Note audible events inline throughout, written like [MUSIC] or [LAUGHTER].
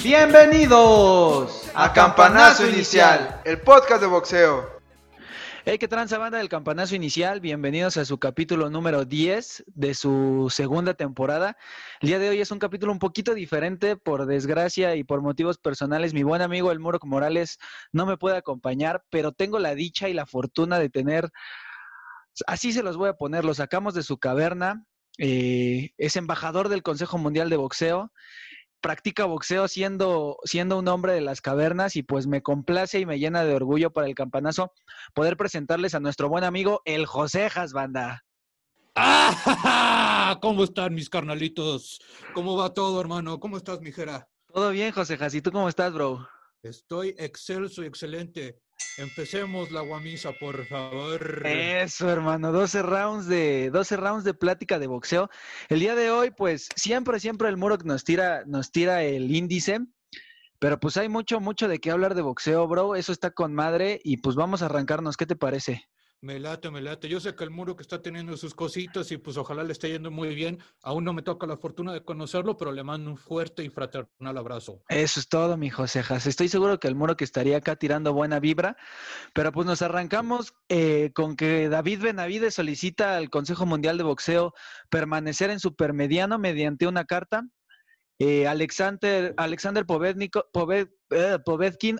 Bienvenidos a Campanazo Inicial, el podcast de boxeo. Hey, ¿qué tranza banda del Campanazo Inicial? Bienvenidos a su capítulo número 10 de su segunda temporada. El día de hoy es un capítulo un poquito diferente, por desgracia y por motivos personales. Mi buen amigo El Muro Morales no me puede acompañar, pero tengo la dicha y la fortuna de tener, así se los voy a poner, lo sacamos de su caverna. eh, es embajador del Consejo Mundial de Boxeo practica boxeo siendo, siendo un hombre de las cavernas y pues me complace y me llena de orgullo para el campanazo poder presentarles a nuestro buen amigo el Josejas, banda. ¡Ah! [LAUGHS] ¿Cómo están mis carnalitos? ¿Cómo va todo, hermano? ¿Cómo estás, mijera? Todo bien, Josejas, ¿y tú cómo estás, bro? Estoy excelso y excelente. Empecemos la guamisa, por favor. Eso, hermano, 12 rounds de 12 rounds de plática de boxeo. El día de hoy, pues siempre, siempre el Muro nos tira, nos tira el índice. Pero pues hay mucho, mucho de qué hablar de boxeo, bro. Eso está con madre y pues vamos a arrancarnos. ¿Qué te parece? Me late, me late. Yo sé que el muro que está teniendo sus cositas y pues ojalá le esté yendo muy bien. Aún no me toca la fortuna de conocerlo, pero le mando un fuerte y fraternal abrazo. Eso es todo, mi Josejas. Estoy seguro que el muro que estaría acá tirando buena vibra. Pero pues nos arrancamos eh, con que David Benavides solicita al Consejo Mundial de Boxeo permanecer en supermediano mediante una carta. Eh, Alexander, Alexander eh,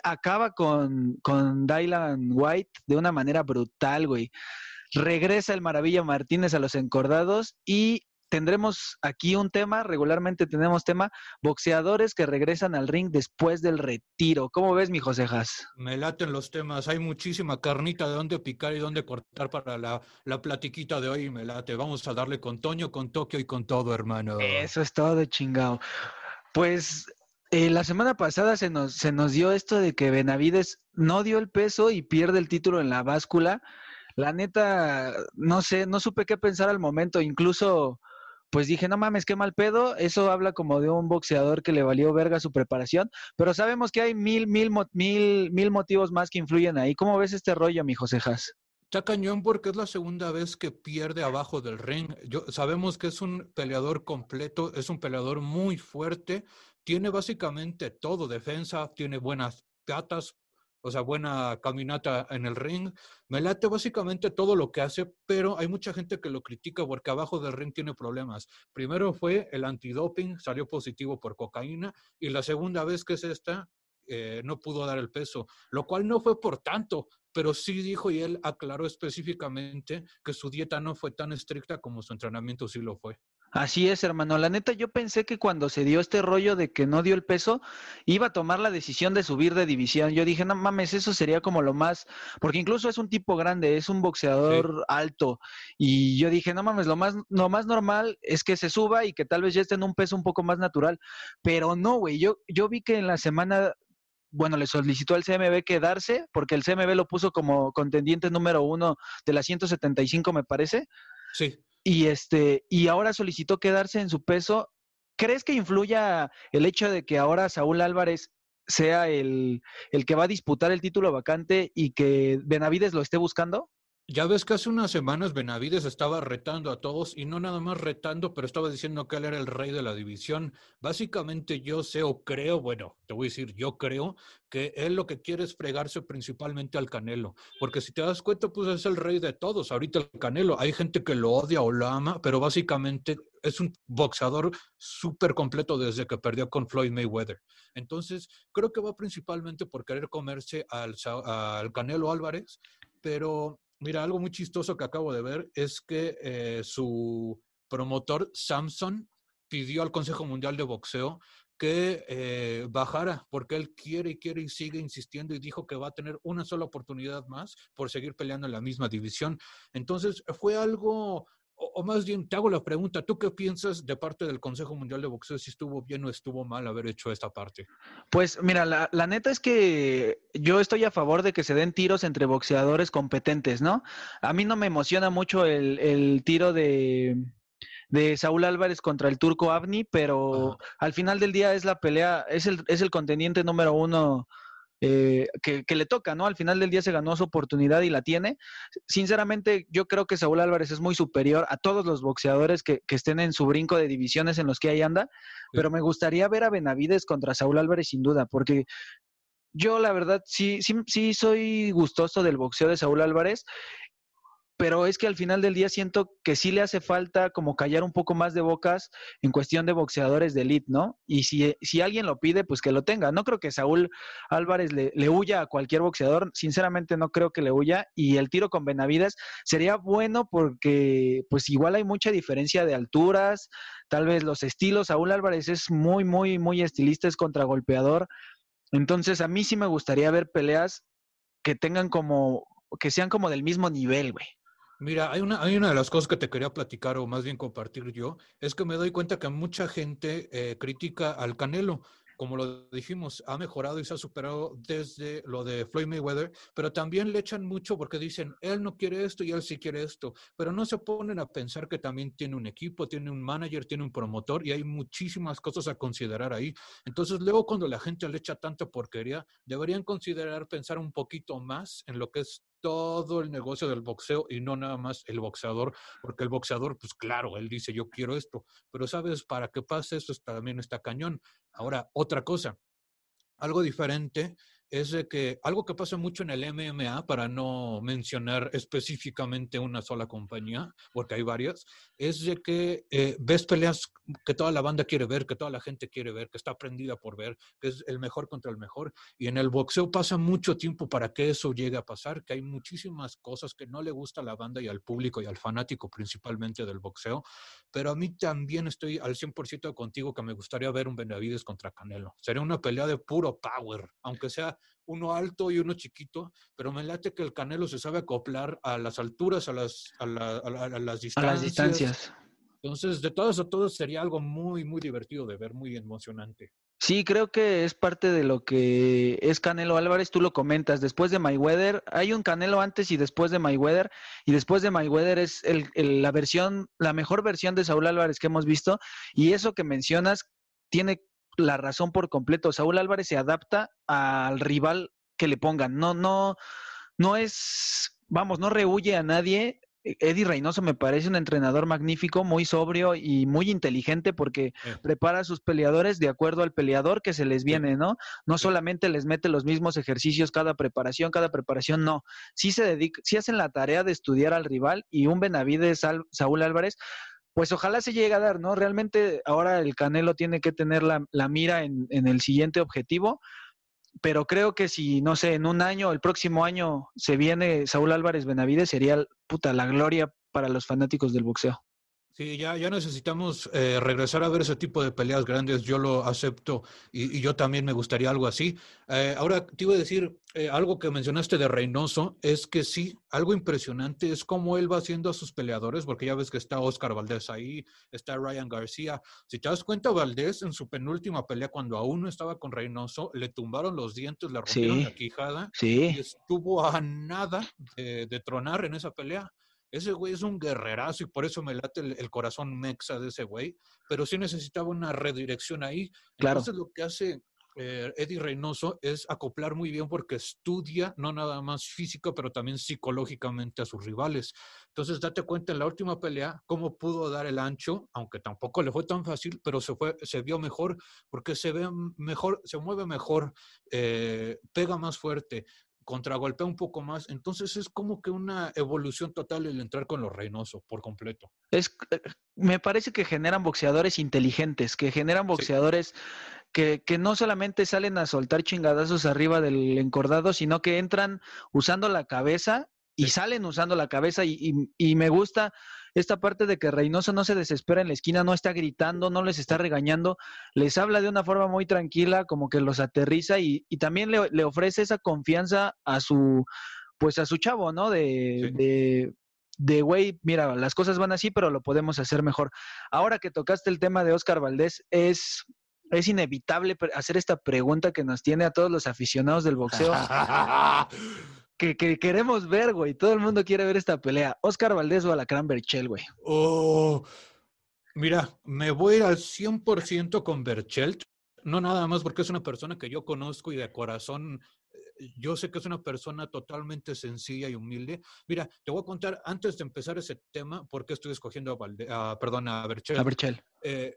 acaba con, con Dylan White de una manera brutal, güey. Regresa el Maravilla Martínez a los encordados y tendremos aquí un tema, regularmente tenemos tema, boxeadores que regresan al ring después del retiro. ¿Cómo ves, mi Josejas? Me laten los temas. Hay muchísima carnita de dónde picar y dónde cortar para la, la platiquita de hoy. Me late. Vamos a darle con Toño, con Tokio y con todo, hermano. Eso es todo, chingado. Pues eh, la semana pasada se nos, se nos dio esto de que Benavides no dio el peso y pierde el título en la báscula. La neta, no sé, no supe qué pensar al momento. Incluso, pues dije, no mames, qué mal pedo. Eso habla como de un boxeador que le valió verga su preparación. Pero sabemos que hay mil, mil, mil, mil motivos más que influyen ahí. ¿Cómo ves este rollo, mi Josejas? Está cañón porque es la segunda vez que pierde abajo del ring. Yo, sabemos que es un peleador completo, es un peleador muy fuerte, tiene básicamente todo, defensa, tiene buenas patas, o sea, buena caminata en el ring. Me late básicamente todo lo que hace, pero hay mucha gente que lo critica porque abajo del ring tiene problemas. Primero fue el antidoping, salió positivo por cocaína, y la segunda vez que es esta, eh, no pudo dar el peso, lo cual no fue por tanto, pero sí dijo y él aclaró específicamente que su dieta no fue tan estricta como su entrenamiento sí lo fue. Así es, hermano. La neta, yo pensé que cuando se dio este rollo de que no dio el peso, iba a tomar la decisión de subir de división. Yo dije, no mames, eso sería como lo más, porque incluso es un tipo grande, es un boxeador alto. Y yo dije, no mames, lo más, lo más normal es que se suba y que tal vez ya esté en un peso un poco más natural. Pero no, güey. Yo, yo vi que en la semana bueno, le solicitó al CMB quedarse, porque el CMB lo puso como contendiente número uno de las 175, me parece. Sí, Y este, y ahora solicitó quedarse en su peso. ¿Crees que influya el hecho de que ahora Saúl Álvarez sea el, el que va a disputar el título vacante y que Benavides lo esté buscando? Ya ves que hace unas semanas Benavides estaba retando a todos y no nada más retando, pero estaba diciendo que él era el rey de la división. Básicamente yo sé o creo, bueno, te voy a decir, yo creo que él lo que quiere es fregarse principalmente al Canelo, porque si te das cuenta, pues es el rey de todos. Ahorita el Canelo, hay gente que lo odia o lo ama, pero básicamente es un boxeador súper completo desde que perdió con Floyd Mayweather. Entonces, creo que va principalmente por querer comerse al, al Canelo Álvarez, pero Mira, algo muy chistoso que acabo de ver es que eh, su promotor Samson pidió al Consejo Mundial de Boxeo que eh, bajara porque él quiere y quiere y sigue insistiendo y dijo que va a tener una sola oportunidad más por seguir peleando en la misma división. Entonces fue algo, o, o más bien te hago la pregunta, ¿tú qué piensas de parte del Consejo Mundial de Boxeo si estuvo bien o estuvo mal haber hecho esta parte? Pues mira, la, la neta es que yo estoy a favor de que se den tiros entre boxeadores competentes, ¿no? A mí no me emociona mucho el, el tiro de, de Saúl Álvarez contra el turco Avni, pero Ajá. al final del día es la pelea, es el, es el contendiente número uno eh, que, le toca, ¿no? Al final del día se ganó su oportunidad y la tiene. Sinceramente, yo creo que Saúl Álvarez es muy superior a todos los boxeadores que, estén en su brinco de divisiones en los que ahí anda, pero me gustaría ver a Benavides contra Saúl Álvarez sin duda, porque yo la verdad sí, sí, sí soy gustoso del boxeo de Saúl Álvarez pero es que al final del día siento que sí le hace falta como callar un poco más de bocas en cuestión de boxeadores de elite, ¿no? Y si, si alguien lo pide, pues que lo tenga. No creo que Saúl Álvarez le, le, huya a cualquier boxeador, sinceramente no creo que le huya, y el tiro con Benavides sería bueno porque pues igual hay mucha diferencia de alturas, tal vez los estilos, Saúl Álvarez es muy, muy, muy estilista, es contragolpeador, entonces a mí sí me gustaría ver peleas que tengan como, que sean como del mismo nivel, güey. Mira, hay una, hay una de las cosas que te quería platicar o más bien compartir yo, es que me doy cuenta que mucha gente eh, critica al Canelo. Como lo dijimos, ha mejorado y se ha superado desde lo de Floyd Mayweather, pero también le echan mucho porque dicen, él no quiere esto y él sí quiere esto, pero no se ponen a pensar que también tiene un equipo, tiene un manager, tiene un promotor y hay muchísimas cosas a considerar ahí. Entonces, luego cuando la gente le echa tanta porquería, deberían considerar pensar un poquito más en lo que es todo el negocio del boxeo y no nada más el boxeador, porque el boxeador, pues claro, él dice yo quiero esto, pero sabes, para que pase eso también está cañón. Ahora, otra cosa, algo diferente es de que algo que pasa mucho en el MMA, para no mencionar específicamente una sola compañía, porque hay varias, es de que eh, ves peleas que toda la banda quiere ver, que toda la gente quiere ver, que está prendida por ver, que es el mejor contra el mejor. Y en el boxeo pasa mucho tiempo para que eso llegue a pasar, que hay muchísimas cosas que no le gusta a la banda y al público y al fanático principalmente del boxeo. Pero a mí también estoy al 100% contigo que me gustaría ver un Benavides contra Canelo. Sería una pelea de puro power, aunque sea uno alto y uno chiquito, pero me late que el Canelo se sabe acoplar a las alturas, a las, a, las distancias. A las distancias. Entonces, de todos a todos sería algo muy, muy divertido de ver, muy emocionante. Sí, creo que es parte de lo que es Canelo Álvarez. Tú lo comentas. Después de Mayweather, hay un Canelo antes y después de Mayweather. Y después de Mayweather es la versión, la mejor versión de Saúl Álvarez que hemos visto. Y eso que mencionas tiene la razón por completo. Saúl Álvarez se adapta al rival que le pongan. No, no, no es, vamos, no rehuye a nadie. E-, Eddie Reynoso me parece un entrenador magnífico, muy sobrio y muy inteligente porque prepara a sus peleadores de acuerdo al peleador que se les viene, ¿no? No solamente les mete los mismos ejercicios cada preparación, cada preparación, no. Sí se dedica, sí hacen la tarea de estudiar al rival y un Benavides Saúl Álvarez pues ojalá se llegue a dar, ¿no? Realmente ahora el Canelo tiene que tener la, mira en, el siguiente objetivo, pero creo que si, no sé, en un año, el próximo año se viene Saúl Álvarez Benavides, sería puta la gloria para los fanáticos del boxeo. Sí, ya, ya necesitamos eh, regresar a ver ese tipo de peleas grandes. Yo lo acepto y, yo también me gustaría algo así. Eh, ahora te iba a decir eh, algo que mencionaste de Reynoso, es que sí, algo impresionante es cómo él va haciendo a sus peleadores, porque ya ves que está Oscar Valdés ahí, está Ryan García. Si te das cuenta, Valdés en su penúltima pelea, cuando aún no estaba con Reynoso, le tumbaron los dientes, le rompieron la quijada sí. y estuvo a nada de tronar en esa pelea. Ese güey es un guerrerazo y por eso me late el, corazón mexa de ese güey, pero sí necesitaba una redirección ahí. Claro. Entonces lo que hace eh, Eddie Reynoso es acoplar muy bien porque estudia no nada más física, pero también psicológicamente a sus rivales. Entonces, date cuenta en la última pelea cómo pudo dar el ancho, aunque tampoco le fue tan fácil, pero se, fue, se vio mejor porque se ve mejor, se mueve mejor, eh, pega más fuerte, contragolpea un poco más. Entonces es como que una evolución total el entrar con los Reynoso por completo. Es, eh, me parece que generan boxeadores inteligentes, que generan boxeadores que, que, no solamente salen a soltar chingadazos arriba del encordado, sino que entran usando la cabeza y salen usando la cabeza y, y, me gusta esta parte de que Reynoso no se desespera en la esquina, no está gritando, no les está regañando, les habla de una forma muy tranquila, como que los aterriza y, y también le, le, ofrece esa confianza a su, pues a su chavo, ¿no? De, de, de, güey, mira, las cosas van así, pero lo podemos hacer mejor. Ahora que tocaste el tema de Oscar Valdés, es es inevitable hacer esta pregunta que nos tiene a todos los aficionados del boxeo. [LAUGHS] que, queremos ver, güey. Todo el mundo quiere ver esta pelea. Oscar Valdés o Alacrán Berchel, güey. Oh, mira, me voy al 100% con Berchelt. No nada más porque es una persona que yo conozco y de corazón yo sé que es una persona totalmente sencilla y humilde. Mira, te voy a contar antes de empezar ese tema por qué estoy escogiendo a, Valde, a perdón, a Berchel. A Berchel. Eh,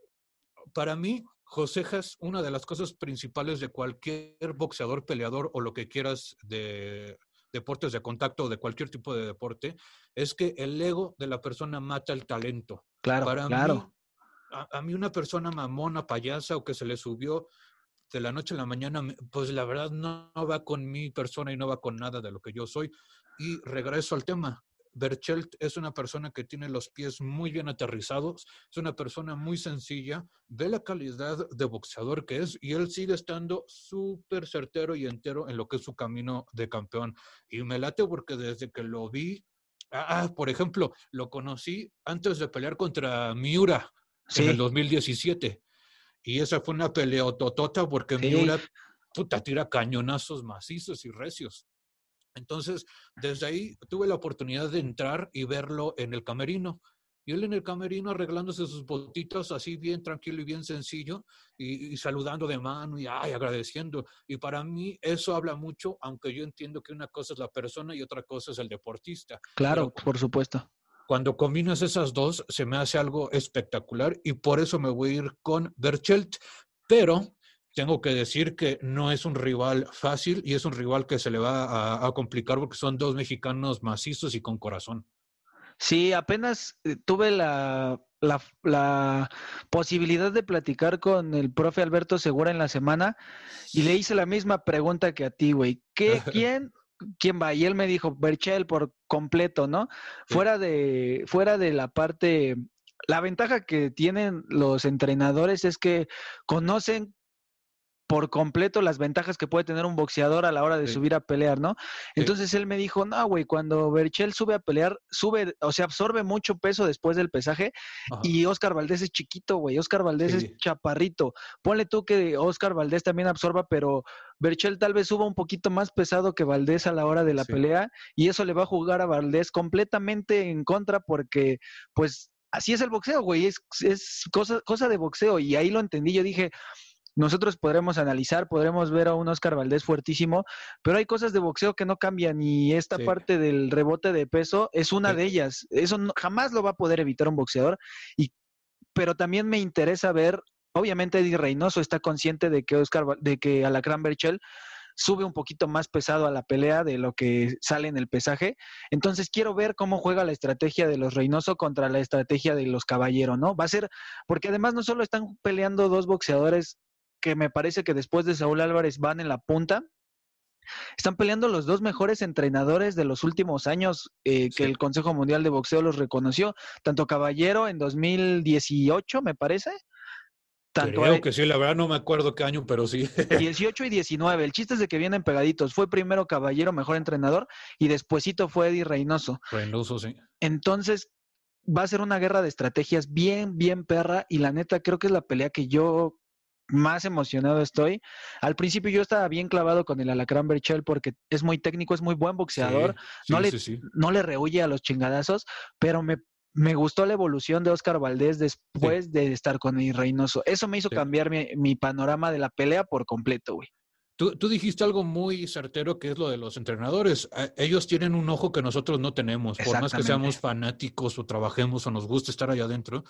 para mí, Josejas, una de las cosas principales de cualquier boxeador, peleador o lo que quieras de deportes de contacto o de cualquier tipo de deporte, es que el ego de la persona mata el talento. Claro, Para claro. Mí, a, a, mí una persona mamona, payasa o que se le subió de la noche a la mañana, pues la verdad no, no va con mi persona y no va con nada de lo que yo soy. Y regreso al tema. Berchelt es una persona que tiene los pies muy bien aterrizados, es una persona muy sencilla, ve la calidad de boxeador que es y él sigue estando súper certero y entero en lo que es su camino de campeón. Y me late porque desde que lo vi, ah, por ejemplo, lo conocí antes de pelear contra Miura sí. en el 2017. Y esa fue una peleototota porque sí. Miura puta, tira cañonazos macizos y recios. Entonces, desde ahí tuve la oportunidad de entrar y verlo en el camerino. Y él en el camerino arreglándose sus botitas así bien tranquilo y bien sencillo y, y, saludando de mano y ay, agradeciendo. Y para mí eso habla mucho, aunque yo entiendo que una cosa es la persona y otra cosa es el deportista. Claro, Pero, por supuesto. Cuando combinas esas dos, se me hace algo espectacular y por eso me voy a ir con Berchelt. Pero tengo que decir que no es un rival fácil y es un rival que se le va a, a, complicar porque son dos mexicanos macizos y con corazón. Sí, apenas eh, tuve la, la, la, posibilidad de platicar con el profe Alberto Segura en la semana y le hice la misma pregunta que a ti, güey. ¿Qué, [LAUGHS] quién, quién va? Y él me dijo, Berchel por completo, ¿no? Sí. Fuera, de, fuera de la parte, la ventaja que tienen los entrenadores es que conocen por completo las ventajas que puede tener un boxeador a la hora de sí. subir a pelear, ¿no? Entonces él me dijo, no, güey, cuando Berchel sube a pelear, sube, o sea, absorbe mucho peso después del pesaje Ajá. y Oscar Valdés es chiquito, güey, Oscar Valdés sí. es chaparrito. Ponle tú que Oscar Valdés también absorba, pero Berchel tal vez suba un poquito más pesado que Valdés a la hora de la pelea y eso le va a jugar a Valdés completamente en contra porque, pues, así es el boxeo, güey, es, es cosa, cosa de boxeo y ahí lo entendí, yo dije nosotros podremos analizar, podremos ver a un Oscar Valdés fuertísimo, pero hay cosas de boxeo que no cambian y esta sí. parte del rebote de peso es una sí. de ellas. Eso no, jamás lo va a poder evitar un boxeador. Y, pero también me interesa ver, obviamente Eddie Reynoso está consciente de que Oscar, de que Alacrán Berchel sube un poquito más pesado a la pelea de lo que sale en el pesaje. Entonces quiero ver cómo juega la estrategia de los Reynoso contra la estrategia de los Caballero, ¿no? Va a ser, porque además no solo están peleando dos boxeadores que me parece que después de Saúl Álvarez van en la punta. Están peleando los dos mejores entrenadores de los últimos años eh, que sí. el Consejo Mundial de Boxeo los reconoció, tanto Caballero en 2018, me parece. Tanto Creo que sí, la verdad no me acuerdo qué año, pero sí. [LAUGHS] 18 y 19. El chiste es de que vienen pegaditos. Fue primero Caballero, mejor entrenador, y despuesito fue Eddie Reynoso. Reynoso, sí. Entonces, va a ser una guerra de estrategias bien, bien perra, y la neta creo que es la pelea que yo más emocionado estoy. Al principio yo estaba bien clavado con el Alacrán Berchel porque es muy técnico, es muy buen boxeador, sí, no, le, sí, no le rehuye a los chingadazos, pero me, me gustó la evolución de Oscar Valdés después de estar con el Reynoso. Eso me hizo cambiar mi, mi, panorama de la pelea por completo, güey. Tú, tú, dijiste algo muy certero que es lo de los entrenadores. Ellos tienen un ojo que nosotros no tenemos. Por más que seamos fanáticos o trabajemos o nos guste estar allá adentro,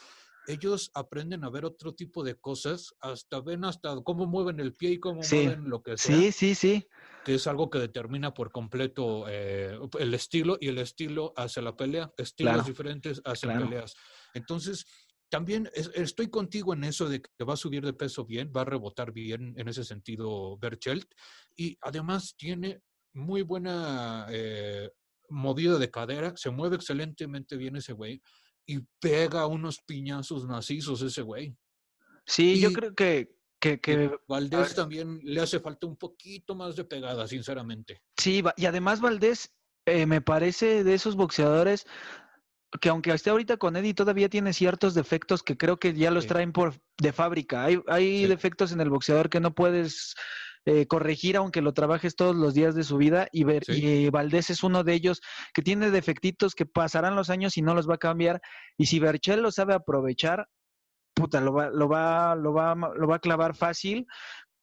ellos aprenden a ver otro tipo de cosas, hasta ven hasta cómo mueven el pie y cómo sí. mueven lo que sea. Sí, sí, sí. Que es algo que determina por completo eh, el estilo y el estilo hacia la pelea, estilos claro. diferentes hacia claro. peleas. Entonces, también es, estoy contigo en eso de que va a subir de peso bien, va a rebotar bien en ese sentido Berchelt y además tiene muy buena eh, movida de cadera, se mueve excelentemente bien ese güey y pega unos piñazos macizos ese güey. Sí, y, yo creo que, que, que Valdés también le hace falta un poquito más de pegada, sinceramente. Sí, y además Valdés eh, me parece de esos boxeadores que aunque esté ahorita con Eddie todavía tiene ciertos defectos que creo que ya los sí. traen por de fábrica. Hay, hay sí. defectos en el boxeador que no puedes eh, corregir aunque lo trabajes todos los días de su vida y, ver, sí. y Valdés es uno de ellos que tiene defectitos que pasarán los años y no los va a cambiar y si Berchel lo sabe aprovechar puta lo va lo va lo va lo va a clavar fácil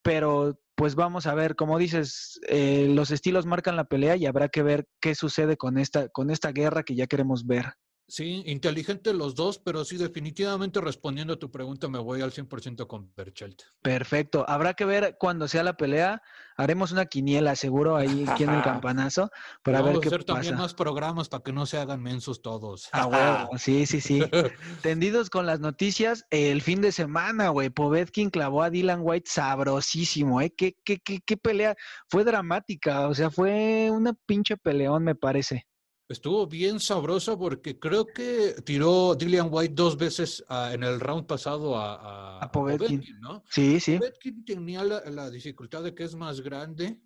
pero pues vamos a ver, como dices, eh, los estilos marcan la pelea y habrá que ver qué sucede con esta, con esta guerra que ya queremos ver. Sí, inteligente los dos, pero sí, definitivamente respondiendo a tu pregunta, me voy al 100% con Berchelt. Perfecto. Habrá que ver cuando sea la pelea. Haremos una quiniela, seguro, ahí aquí en el [LAUGHS] campanazo, para Vamos ver qué hacer también pasa. más programas para que no se hagan mensos todos. Ah, huevo. Sí, sí, sí. [LAUGHS] Tendidos con las noticias, el fin de semana, güey. Povetkin clavó a Dylan White sabrosísimo, ¿eh? ¿Qué, qué, qué, qué pelea? Fue dramática, o sea, fue una pinche peleón, me parece. Estuvo bien sabrosa porque creo que tiró Dillian White dos veces ah, en el round pasado a, a, Povetkin. Povetkin, ¿no? Sí, sí. Povetkin tenía la, la dificultad de que es más grande,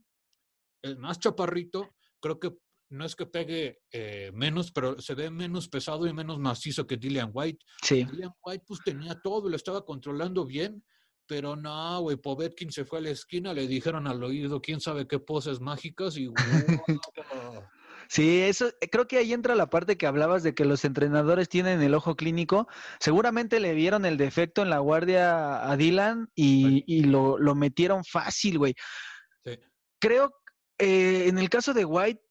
es más chaparrito. Creo que no es que pegue eh, menos, pero se ve menos pesado y menos macizo que Dillian White. Sí. Dillian White pues tenía todo, lo estaba controlando bien, pero no, güey, Povetkin se fue a la esquina, le dijeron al oído quién sabe qué poses mágicas y [LAUGHS] ¡guau! Sí, eso, eh, creo que ahí entra la parte que hablabas de que los entrenadores tienen el ojo clínico. Seguramente le vieron el defecto en la guardia a Dylan y, y lo, lo metieron fácil, güey. Sí. Creo, eh, en el caso de White,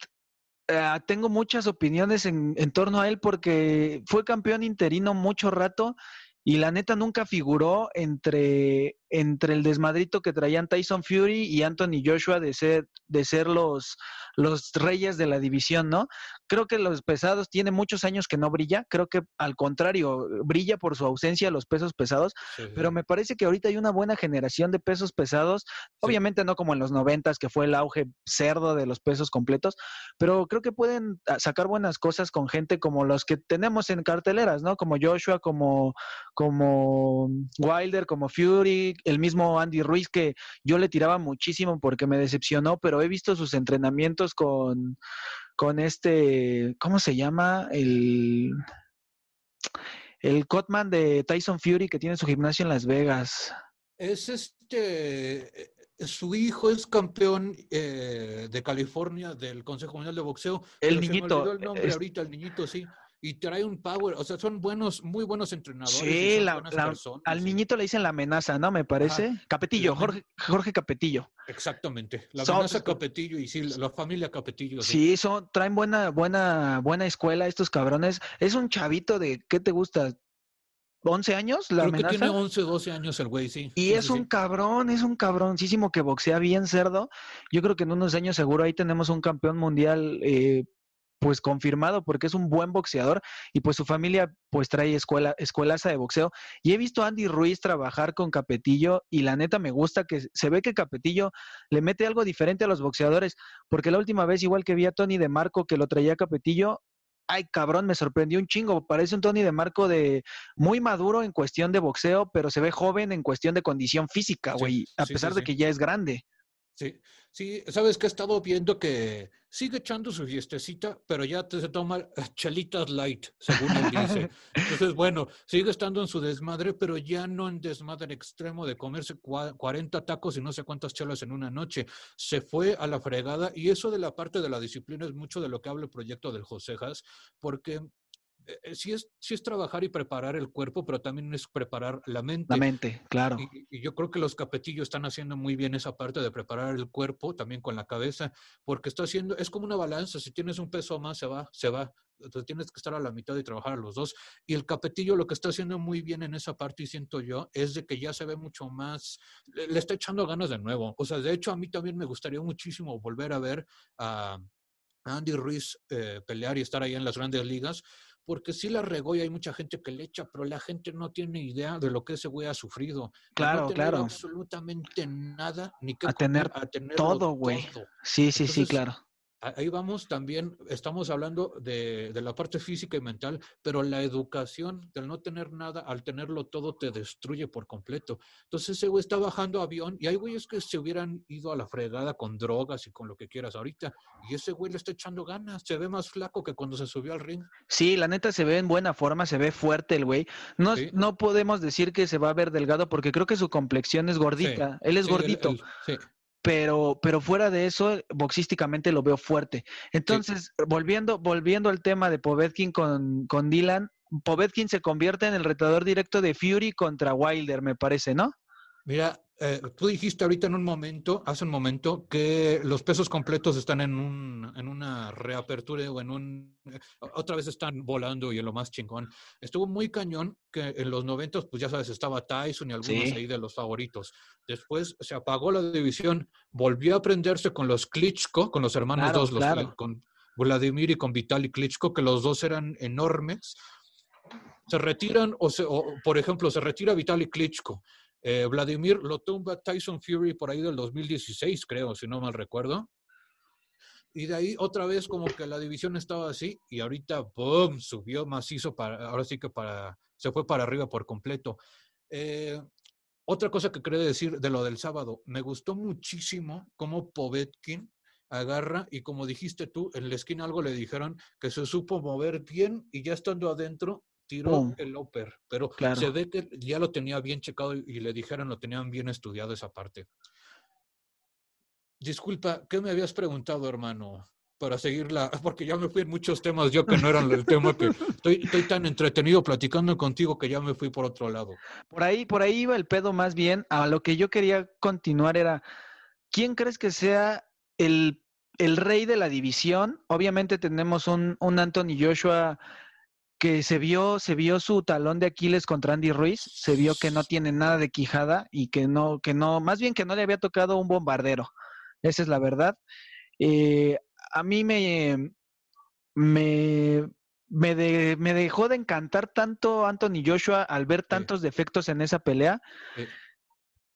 eh, tengo muchas opiniones en, en torno a él porque fue campeón interino mucho rato y la neta nunca figuró entre, entre el desmadrito que traían Tyson Fury y Anthony Joshua de ser, de ser los, los reyes de la división, ¿no? Creo que los pesados tiene muchos años que no brilla, creo que al contrario, brilla por su ausencia los pesos pesados, Sí, pero me parece que ahorita hay una buena generación de pesos pesados, obviamente no como en los noventas, que fue el auge cerdo de los pesos completos, pero creo que pueden ah, sacar buenas cosas con gente como los que tenemos en carteleras, ¿no? Como Joshua, como, como Wilder, como Fury, el mismo Andy Ruiz, que yo le tiraba muchísimo porque me decepcionó, pero he visto sus entrenamientos con, con este, ¿cómo se llama? El, el Cotman de Tyson Fury que tiene su gimnasio en Las Vegas. Es este, eh, su hijo es campeón eh, de California del Consejo Mundial de Boxeo. El niñito, el nombre es- ahorita, el niñito, sí. Y trae un power, o sea, son buenos, muy buenos entrenadores. Sí, la- al niñito le dicen la amenaza, ¿no? Me parece. Capetillo, Jorge, Jorge Capetillo. Exactamente. La Son- amenaza Capetillo y sí, la, familia Capetillo. Sí, son, traen buena, buena, buena escuela estos cabrones. Es un chavito de, ¿qué te gusta? ¿11 años? La Creo que amenaza. tiene 11, 12 años el güey, sí. Y es sí, un sí. cabrón, es un cabroncísimo que boxea bien cerdo. Yo creo que en unos años seguro ahí tenemos un campeón mundial eh, pues confirmado porque es un buen boxeador y pues su familia pues trae escuela, escuelaza de boxeo. Y he visto a Andy Ruiz trabajar con Capetillo y la neta me gusta que se ve que Capetillo le mete algo diferente a los boxeadores porque la última vez igual que vi a Tony de Marco que lo traía Capetillo. Ay, cabrón, me sorprendió un chingo. Parece un Tony de Marco de muy maduro en cuestión de boxeo, pero se ve joven en cuestión de condición física, Sí, güey, a sí, pesar sí, de que ya es grande. Sí, sí, sabes que he estado viendo que sigue echando su fiestecita, pero ya te se toma chelitas light, según él dice. [LAUGHS] Entonces, bueno, sigue estando en su desmadre, pero ya no en desmadre extremo de comerse cua- 40 tacos y no sé cuántas chelas en una noche. Se fue a la fregada y eso de la parte de la disciplina es mucho de lo que habla el proyecto del Josejas, porque eh, eh, sí es, sí es trabajar y preparar el cuerpo, pero también es preparar la mente. La mente, claro. Y, y yo creo que los capetillos están haciendo muy bien esa parte de preparar el cuerpo también con la cabeza, porque está haciendo, es como una balanza, si tienes un peso más, se va, se va. Entonces tienes que estar a la mitad y trabajar a los dos. Y el capetillo lo que está haciendo muy bien en esa parte, y siento yo, es de que ya se ve mucho más, le, le está echando ganas de nuevo. O sea, de hecho, a mí también me gustaría muchísimo volver a ver a a Andy Ruiz eh, pelear y estar ahí en las grandes ligas, porque sí la regó y hay mucha gente que le echa, pero la gente no tiene idea de lo que ese güey ha sufrido. Claro, no claro. absolutamente nada, ni que A tener a todo, güey. Sí, sí, sí, claro. Ahí vamos también, estamos hablando de, de la parte física y mental, pero la educación del no tener nada, al tenerlo todo, te destruye por completo. Entonces ese güey está bajando avión y hay güeyes que se hubieran ido a la fregada con drogas y con lo que quieras ahorita. Y ese güey le está echando ganas, se ve más flaco que cuando se subió al ring. Sí, la neta se ve en buena forma, se ve fuerte el güey. No, Sí. no podemos decir que se va a ver delgado porque creo que su complexión es gordita. Él es Sí, gordito. él-. Pero, pero fuera de eso, boxísticamente lo veo fuerte. Entonces, volviendo, volviendo al tema de Povetkin con, con Dylan, Povetkin se convierte en el retador directo de Fury contra Wilder, me parece, ¿no? Mira, eh, tú dijiste ahorita en un momento, hace un momento, que los pesos completos están en, un, en una reapertura o en un... Eh, otra vez están volando y en lo más chingón. Estuvo muy cañón que en los 90, pues ya sabes, estaba Tyson y algunos ahí de los favoritos. Después se apagó la división, volvió a prenderse con los Klitschko, con los hermanos dos, los, con Vladimir y con Vitaly Klitschko, que los dos eran enormes. Se retiran, o, o por ejemplo, se retira Vitaly Klitschko eh, Vladimir lo tumba Tyson Fury por ahí del 2016, creo, si no mal recuerdo. Y de ahí otra vez como que la división estaba así y ahorita, ¡boom!, subió macizo para, ahora sí que para, se fue para arriba por completo. Eh, otra cosa que quería decir de lo del sábado, me gustó muchísimo cómo Povetkin agarra y como dijiste tú, en la esquina algo le dijeron que se supo mover bien y ya estando adentro tiró el Oper, pero se ve que ya lo tenía bien checado y, le dijeron lo tenían bien estudiado esa parte. Disculpa, ¿qué me habías preguntado, hermano? Para seguirla, [LAUGHS] porque ya me fui en muchos temas, yo que no eran el tema que [LAUGHS] estoy, estoy tan entretenido platicando contigo que ya me fui por otro lado. Por ahí, por ahí iba el pedo más bien. A lo que yo quería continuar era, ¿quién crees que sea el, el rey de la división? Obviamente tenemos un, un Anthony Joshua que se vio, se vio su talón de Aquiles contra Andy Ruiz, se vio que no tiene nada de quijada y que no, que no, más bien que no le había tocado un bombardero. Esa es la verdad. Eh, a mí me, me, me, dejó de encantar tanto Anthony Joshua al ver tantos defectos en esa pelea.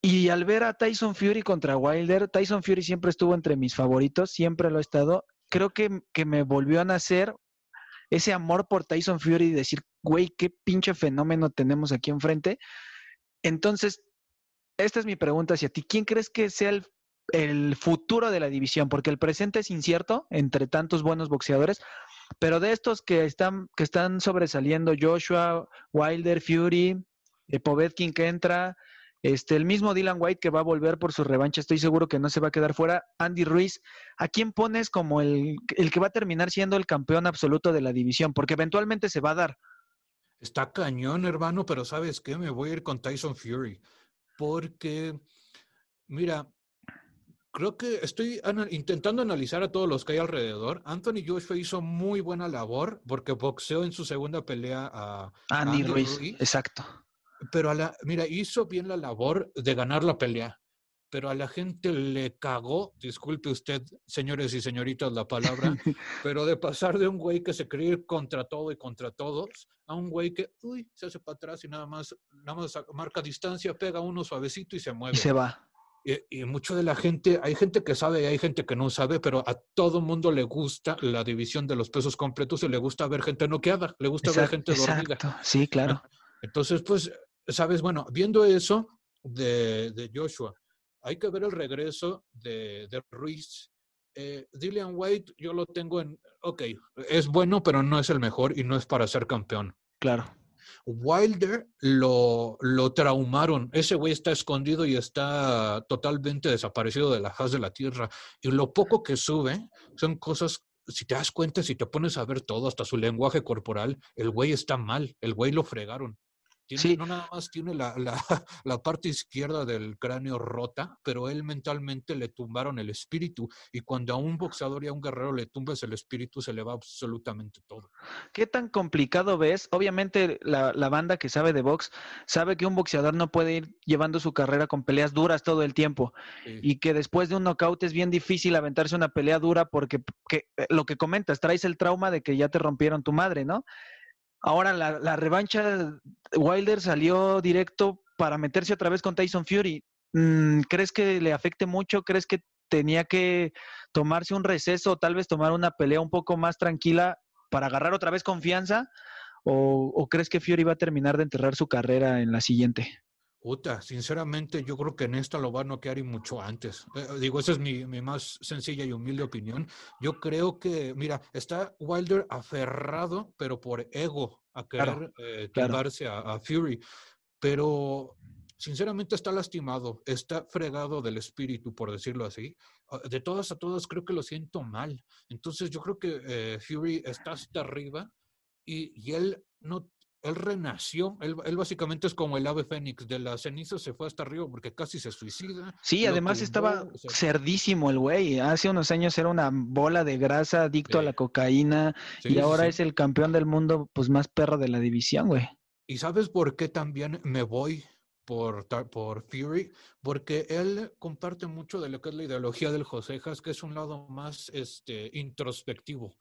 Y al ver a Tyson Fury contra Wilder, Tyson Fury siempre estuvo entre mis favoritos, siempre lo ha estado. Creo que, que me volvió a nacer ese amor por Tyson Fury y decir, güey, qué pinche fenómeno tenemos aquí enfrente. Entonces, esta es mi pregunta hacia ti. ¿Quién crees que sea el, el futuro de la división? Porque el presente es incierto entre tantos buenos boxeadores, pero de estos que están, que están sobresaliendo, Joshua, Wilder, Fury, eh, Povetkin que entra, este, el mismo Dylan White que va a volver por su revancha, estoy seguro que no se va a quedar fuera. Andy Ruiz, ¿a quién pones como el, el que va a terminar siendo el campeón absoluto de la división? Porque eventualmente se va a dar. Está cañón, hermano, pero ¿sabes qué? Me voy a ir con Tyson Fury. Porque, mira, creo que estoy intentando analizar a todos los que hay alrededor. Anthony Joshua hizo muy buena labor porque boxeó en su segunda pelea a Andy, Ruiz. Exacto pero a la, mira, hizo bien la labor de ganar la pelea, pero a la gente le cagó, disculpe usted, señores y señoritas, la palabra, [LAUGHS] pero de pasar de un güey que se cree contra todo y contra todos, a un güey que, uy, se hace para atrás y nada más, nada más marca distancia, pega uno suavecito y se mueve. Y se va. Y, y, mucho de la gente, hay gente que sabe y hay gente que no sabe, pero a todo mundo le gusta la división de los pesos completos y le gusta ver gente noqueada, le gusta ver gente dormida. Exacto. Sí, claro. Entonces, pues sabes, bueno, viendo eso de, Joshua, hay que ver el regreso de, Ruiz. Eh, Dillian White, yo lo tengo en, ok, es bueno, pero no es el mejor y no es para ser campeón. Claro. Wilder lo, lo traumaron. Ese güey está escondido y está totalmente desaparecido de la faz de la tierra. Y lo poco que sube son cosas, si te das cuenta, si te pones a ver todo, hasta su lenguaje corporal, el güey está mal, el güey lo fregaron sí. No nada más tiene la, [LAUGHS] la, parte izquierda del cráneo rota, pero él mentalmente le tumbaron el espíritu. Y cuando a un boxeador y a un guerrero le tumbas el espíritu, se le va absolutamente todo. ¿Qué tan complicado ves? Obviamente la, la banda que sabe de box sabe que un boxeador no puede ir llevando su carrera con peleas duras todo el tiempo. Y que después de un knockout es bien difícil aventarse una pelea dura porque que, eh, lo que comentas, traes el trauma de que ya te rompieron tu madre, ¿no? Ahora la, revancha, Wilder salió directo para meterse otra vez con Tyson Fury. Mm, ¿Crees que le afecte mucho? ¿Crees que tenía que tomarse un receso o tal vez tomar una pelea un poco más tranquila para agarrar otra vez confianza? ¿O, o crees que Fury va a terminar de enterrar su carrera en la siguiente? Puta, sinceramente yo creo que en esta lo va a noquear y mucho antes. Eh, digo, esa es mi, más sencilla y humilde opinión. Yo creo que, mira, está Wilder aferrado, pero por ego, a querer eh, a, Fury. Pero sinceramente está lastimado, está fregado del espíritu, por decirlo así. Ah, de todas a todas creo que lo siento mal. Entonces yo creo que eh, Fury está hasta arriba y, y él no él renació, él, él, básicamente es como el ave fénix, de la ceniza se fue hasta arriba porque casi se suicida. Sí, además estaba cerdísimo el güey, hace unos años era una bola de grasa, adicto a la cocaína, y ahora es el campeón del mundo, pues más perro de la división, güey. ¿Y sabes por qué también me voy por, por Fury? Porque él comparte mucho de lo que es la ideología del Josejas, que es un lado más este, introspectivo.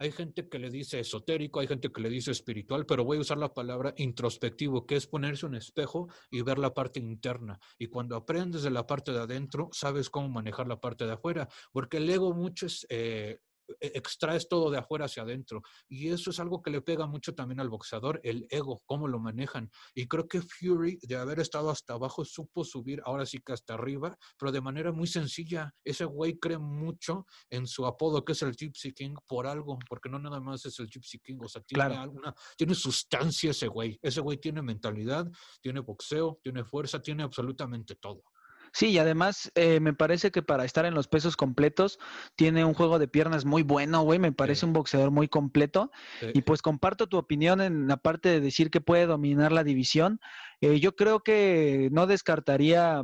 Hay gente que le dice esotérico, hay gente que le dice espiritual, pero voy a usar la palabra introspectivo, que es ponerse un espejo y ver la parte interna. Y cuando aprendes de la parte de adentro, sabes cómo manejar la parte de afuera, porque el ego mucho eh, extraes todo de afuera hacia adentro. Y eso es algo que le pega mucho también al boxeador, el ego, cómo lo manejan. Y creo que Fury, de haber estado hasta abajo, supo subir ahora sí que hasta arriba, pero de manera muy sencilla. Ese güey cree mucho en su apodo, que es el Gypsy King, por algo, porque no nada más es el Gypsy King, o sea, tiene alguna, tiene sustancia ese güey. Ese güey tiene mentalidad, tiene boxeo, tiene fuerza, tiene absolutamente todo. Sí, y además eh, me parece que para estar en los pesos completos tiene un juego de piernas muy bueno, güey. Me parece un boxeador muy completo. Y pues comparto tu opinión en la parte de decir que puede dominar la división. Eh, yo creo que no descartaría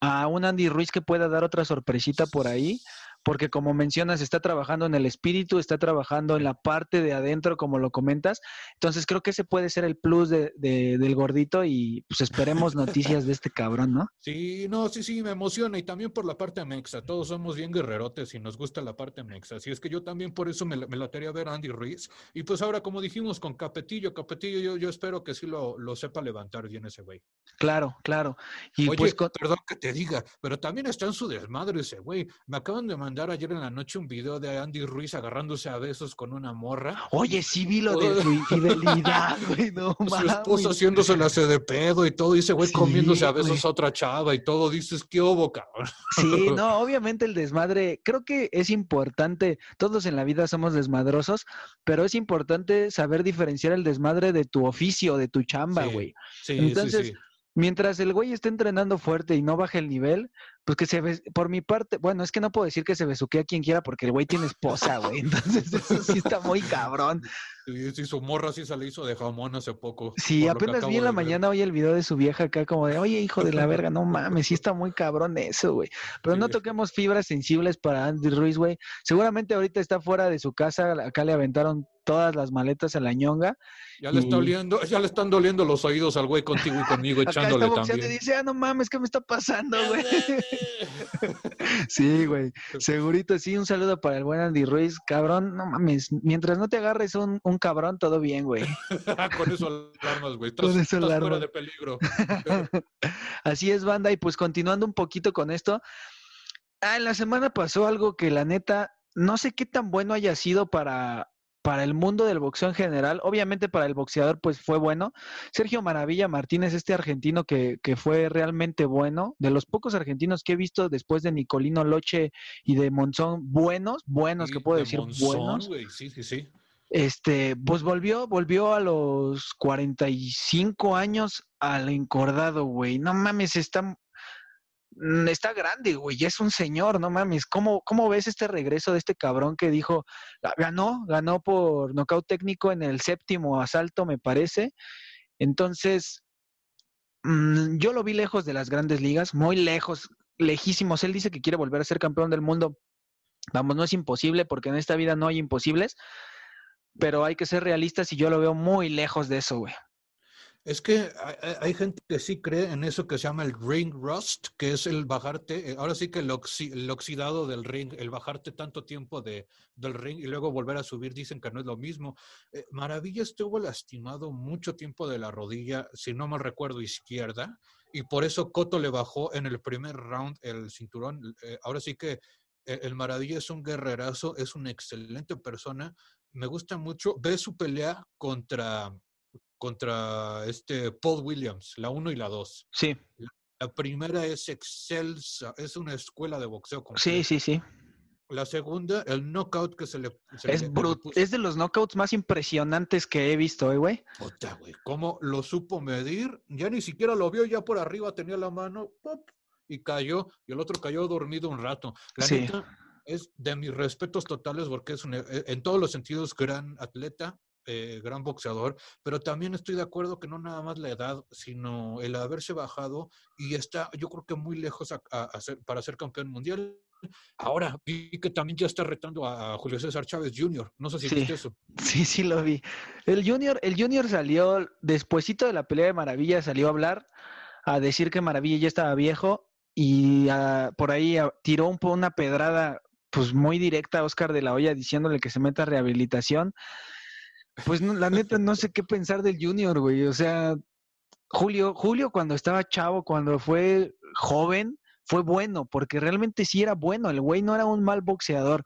a un Andy Ruiz que pueda dar otra sorpresita por ahí porque como mencionas, está trabajando en el espíritu, está trabajando en la parte de adentro, como lo comentas. Entonces creo que ese puede ser el plus de, del gordito y pues esperemos noticias de este cabrón, ¿no? Sí, no, sí, sí, me emociona y también por la parte mexa. Todos somos bien guerrerotes y nos gusta la parte mexa. Así es que yo también por eso me, me la quería ver a Andy Ruiz. Y pues ahora, como dijimos con Capetillo, Capetillo, yo, yo espero que sí lo, lo sepa levantar bien ese güey. Claro, claro. Y pues perdón que te diga, pero también está en su desmadre ese güey. Me acaban de mandar ayer en la noche un video de Andy Ruiz agarrándose a besos con una morra. Oye, sí vi lo [LAUGHS] de su infidelidad, güey, no [LAUGHS] Su esposo haciéndose la de pedo y todo, dice, güey, comiéndose a besos a otra chava y todo, dices, qué hubo, cabrón. Sí, [LAUGHS] no, obviamente el desmadre, creo que es importante, todos en la vida somos desmadrosos, pero es importante saber diferenciar el desmadre de tu oficio, de tu chamba, güey. Sí, Entonces, sí, sí mientras el güey esté entrenando fuerte y no baje el nivel, pues que se ve, por mi parte, bueno, es que no puedo decir que se besuquee a quien quiera porque el güey tiene esposa, güey. [LAUGHS] Entonces eso sí está muy cabrón. Sí, sí, su morra sí se le hizo de jamón hace poco. Sí, apenas vi en la mañana hoy el video de su vieja acá como de, oye, hijo de la verga, no mames, sí está muy cabrón eso, güey. Pero no toquemos fibras sensibles para Andy Ruiz, güey. Seguramente ahorita está fuera de su casa, acá le aventaron todas las maletas a la ñonga. Ya le, está oliendo, ya le están doliendo los oídos al güey contigo y conmigo [LAUGHS] echándole también. Y dice, ah, no mames, ¿qué me está pasando, güey? [LAUGHS] [LAUGHS] sí, güey. Segurito, sí, un saludo para el buen Andy Ruiz. Cabrón, no mames, mientras no te agarres un, un cabrón, todo bien, güey. [LAUGHS] Con eso alarmas, güey. Estás, Con eso estás fuera de peligro. [LAUGHS] Así es, banda. Y pues continuando un poquito con esto. Ah, en la semana pasó algo que la neta, no sé qué tan bueno haya sido para, para el mundo del boxeo en general, obviamente para el boxeador pues fue bueno. Sergio Maravilla Martínez, este argentino que, que, fue realmente bueno, de los pocos argentinos que he visto después de Nicolino Loche y de Monzón, buenos, buenos que puedo decir, buenos. Sí, sí, sí. Este, pues volvió, volvió a los 45 años al encordado, güey. No mames, está, está grande, güey, ya es un señor, no mames. ¿Cómo, ¿Cómo ves este regreso de este cabrón que dijo, ah, ganó, ganó por nocaut técnico en el séptimo asalto, me parece? Entonces, mm, yo lo vi lejos de las grandes ligas, muy lejos, lejísimos. Él dice que quiere volver a ser campeón del mundo. Vamos, no es imposible porque en esta vida no hay imposibles pero hay que ser realistas y yo lo veo muy lejos de eso, güey. Es que hay, gente que sí cree en eso que se llama el ring rust, que es el bajarte, eh, ahora sí que el, oxidado del ring, el bajarte tanto tiempo de, del ring y luego volver a subir, dicen que no es lo mismo. Eh, Maravilla estuvo lastimado mucho tiempo de la rodilla, si no mal recuerdo, izquierda, y por eso Coto le bajó en el primer round el cinturón. Eh, ahora sí que el Maravilla es un guerrerazo, es una excelente persona, me gusta mucho. Ve su pelea contra, contra este Paul Williams, la 1 y la 2. Sí. La, primera es excelsa, es una escuela de boxeo. Sí, sí, sí. La segunda, el knockout que se le. es Es de los knockouts más impresionantes que he visto, ¿eh, güey. Puta, güey. ¿Cómo lo supo medir? Ya ni siquiera lo vio, ya por arriba tenía la mano, pop, y cayó. Y el otro cayó dormido un rato. La sí. neta, es de mis respetos totales porque es un, e, en todos los sentidos gran atleta. Eh, gran boxeador, pero también estoy de acuerdo que no nada más la edad, sino el haberse bajado y está, yo creo que muy lejos para ser campeón mundial. Ahora vi que también ya está retando a Julio César Chávez Jr. No sé si viste eso. [LAUGHS] Sí, sí lo vi. El Junior, el Junior salió, despuesito de la pelea de Maravilla, salió a hablar, a decir que Maravilla ya estaba viejo y por ahí tiró un, una pedrada pues muy directa a Oscar de la Hoya diciéndole que se meta a rehabilitación. Pues la neta no sé qué pensar del Junior, güey. O sea, Julio, Julio cuando estaba chavo, cuando fue joven, fue bueno, porque realmente sí era bueno. El güey no era un mal boxeador.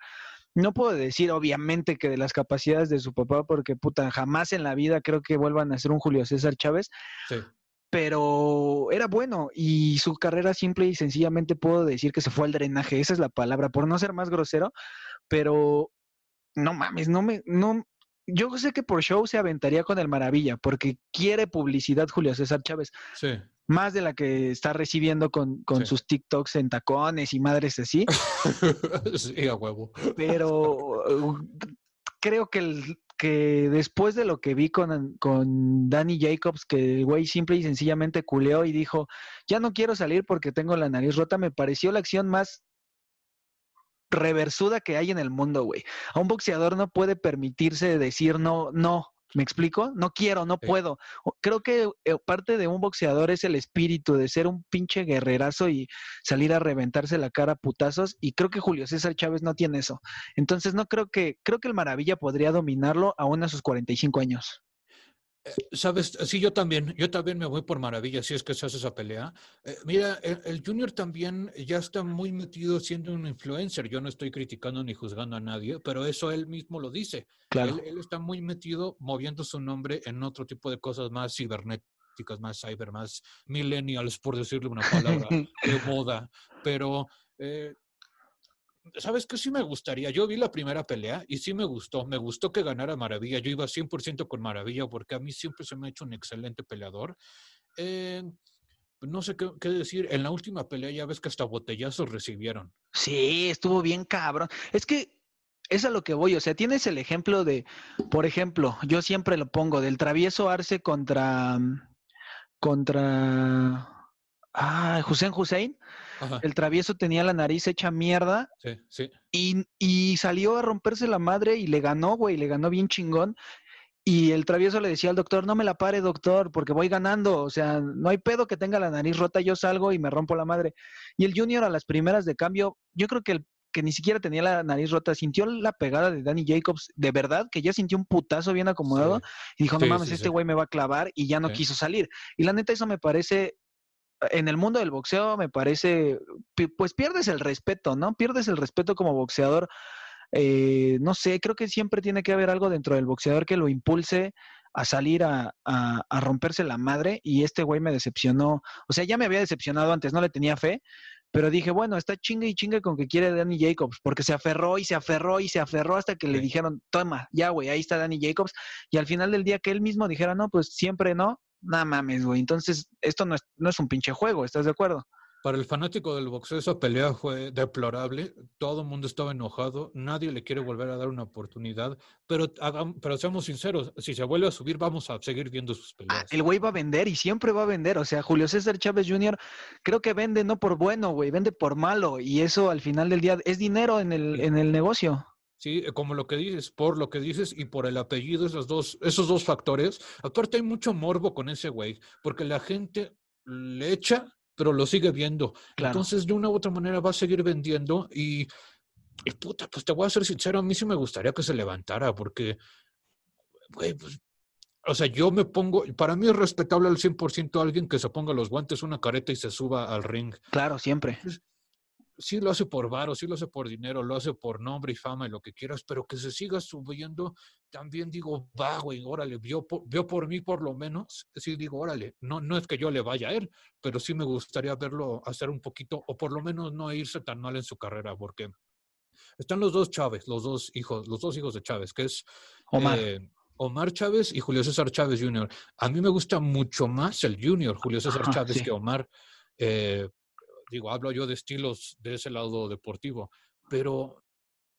No puedo decir, obviamente, que de las capacidades de su papá, porque puta, jamás en la vida creo que vuelvan a ser un Julio César Chávez. Sí. Pero era bueno y su carrera simple y sencillamente puedo decir que se fue al drenaje. Esa es la palabra, por no ser más grosero, pero no mames, no me, no, yo sé que por show se aventaría con el Maravilla, porque quiere publicidad Julio César Chávez. Sí. Más de la que está recibiendo con, con sus TikToks en tacones y madres así. [LAUGHS] sí, a huevo. Pero uh, creo que, el, que después de lo que vi con, con Danny Jacobs, que el güey simple y sencillamente culeó y dijo, ya no quiero salir porque tengo la nariz rota, me pareció la acción más reversuda que hay en el mundo, güey. A un boxeador no puede permitirse decir no, no. ¿Me explico? No quiero, no puedo. Creo que eh, parte de un boxeador es el espíritu de ser un pinche guerrerazo y salir a reventarse la cara a putazos. Y creo que Julio César Chávez no tiene eso. Entonces no creo que, creo que el Maravilla podría dominarlo aún a sus 45 años. Eh, Sabes, sí, yo también, yo también me voy por maravilla si es que se hace esa pelea. Eh, mira, el, Junior también ya está muy metido siendo un influencer. Yo no estoy criticando ni juzgando a nadie, pero eso él mismo lo dice. Claro. Él, está muy metido moviendo su nombre en otro tipo de cosas más cibernéticas, más cyber, más millennials, por decirle una palabra, [LAUGHS] de moda. Pero eh, ¿sabes qué? Sí me gustaría. Yo vi la primera pelea y sí me gustó. Me gustó que ganara Maravilla. Yo iba 100% con Maravilla porque a mí siempre se me ha hecho un excelente peleador. Eh, no sé qué, decir. En la última pelea ya ves que hasta botellazos recibieron. Sí, estuvo bien cabrón. Es que es a lo que voy. O sea, tienes el ejemplo de, por ejemplo, yo siempre lo pongo, del travieso Arce contra, contra, ah, Hussein Hussein el travieso tenía la nariz hecha mierda. Sí, sí. Y, y salió a romperse la madre y le ganó, güey, le ganó bien chingón. Y el travieso le decía al doctor, no me la pare, doctor, porque voy ganando. O sea, no hay pedo que tenga la nariz rota, yo salgo y me rompo la madre. Y el Junior a las primeras de cambio, yo creo que el que ni siquiera tenía la nariz rota, sintió la pegada de Danny Jacobs, de verdad, que ya sintió un putazo bien acomodado y dijo, no mames, este güey me va a clavar y ya no quiso salir. Y la neta, eso me parece en el mundo del boxeo me parece, pues pierdes el respeto, ¿no? Pierdes el respeto como boxeador. Eh, no sé, creo que siempre tiene que haber algo dentro del boxeador que lo impulse a salir a, a, romperse la madre y este güey me decepcionó. O sea, ya me había decepcionado antes, no le tenía fe, pero dije, bueno, está chingue y chingue con que quiere Danny Jacobs, porque se aferró y se aferró y se aferró hasta que le dijeron, toma, ya güey, ahí está Danny Jacobs. Y al final del día que él mismo dijera, no, pues siempre no, nada mames, güey. Entonces, esto no es, no es un pinche juego, ¿estás de acuerdo? Para el fanático del boxeo, esa pelea fue deplorable. Todo el mundo estaba enojado. Nadie le quiere volver a dar una oportunidad. Pero, pero seamos sinceros, si se vuelve a subir, vamos a seguir viendo sus ah, peleas. el güey va a vender y siempre va a vender. O sea, Julio César Chávez Jr. creo que vende no por bueno, güey, vende por malo. Y eso al final del día es dinero en el, en el negocio. Sí, eh, como lo que dices, por lo que dices y por el apellido, esos dos, esos dos factores. Aparte hay mucho morbo con ese güey, porque la gente le echa, pero lo sigue viendo. Entonces, de una u otra manera va a seguir vendiendo y, y, puta, pues te voy a ser sincero, a mí sí me gustaría que se levantara, porque, güey, pues, o sea, yo me pongo, para mí es respetable al 100% alguien que se ponga los guantes, una careta y se suba al ring. Claro, siempre sí lo hace por varo, sí lo hace por dinero, lo hace por nombre y fama y lo que quieras, pero que se siga subiendo, también digo, va, güey, órale, vio por, vio por mí por lo menos, sí digo, órale, no, no es que yo le vaya a él, pero sí me gustaría verlo hacer un poquito, o por lo menos no irse tan mal en su carrera, porque están los dos Chávez, los dos hijos, los dos hijos de Chávez, que es Omar. Eh, Omar Chávez y Julio César Chávez Jr. A mí me gusta mucho más el Junior, Julio César Chávez, que Omar. Eh, digo, hablo yo de estilos de ese lado deportivo, pero,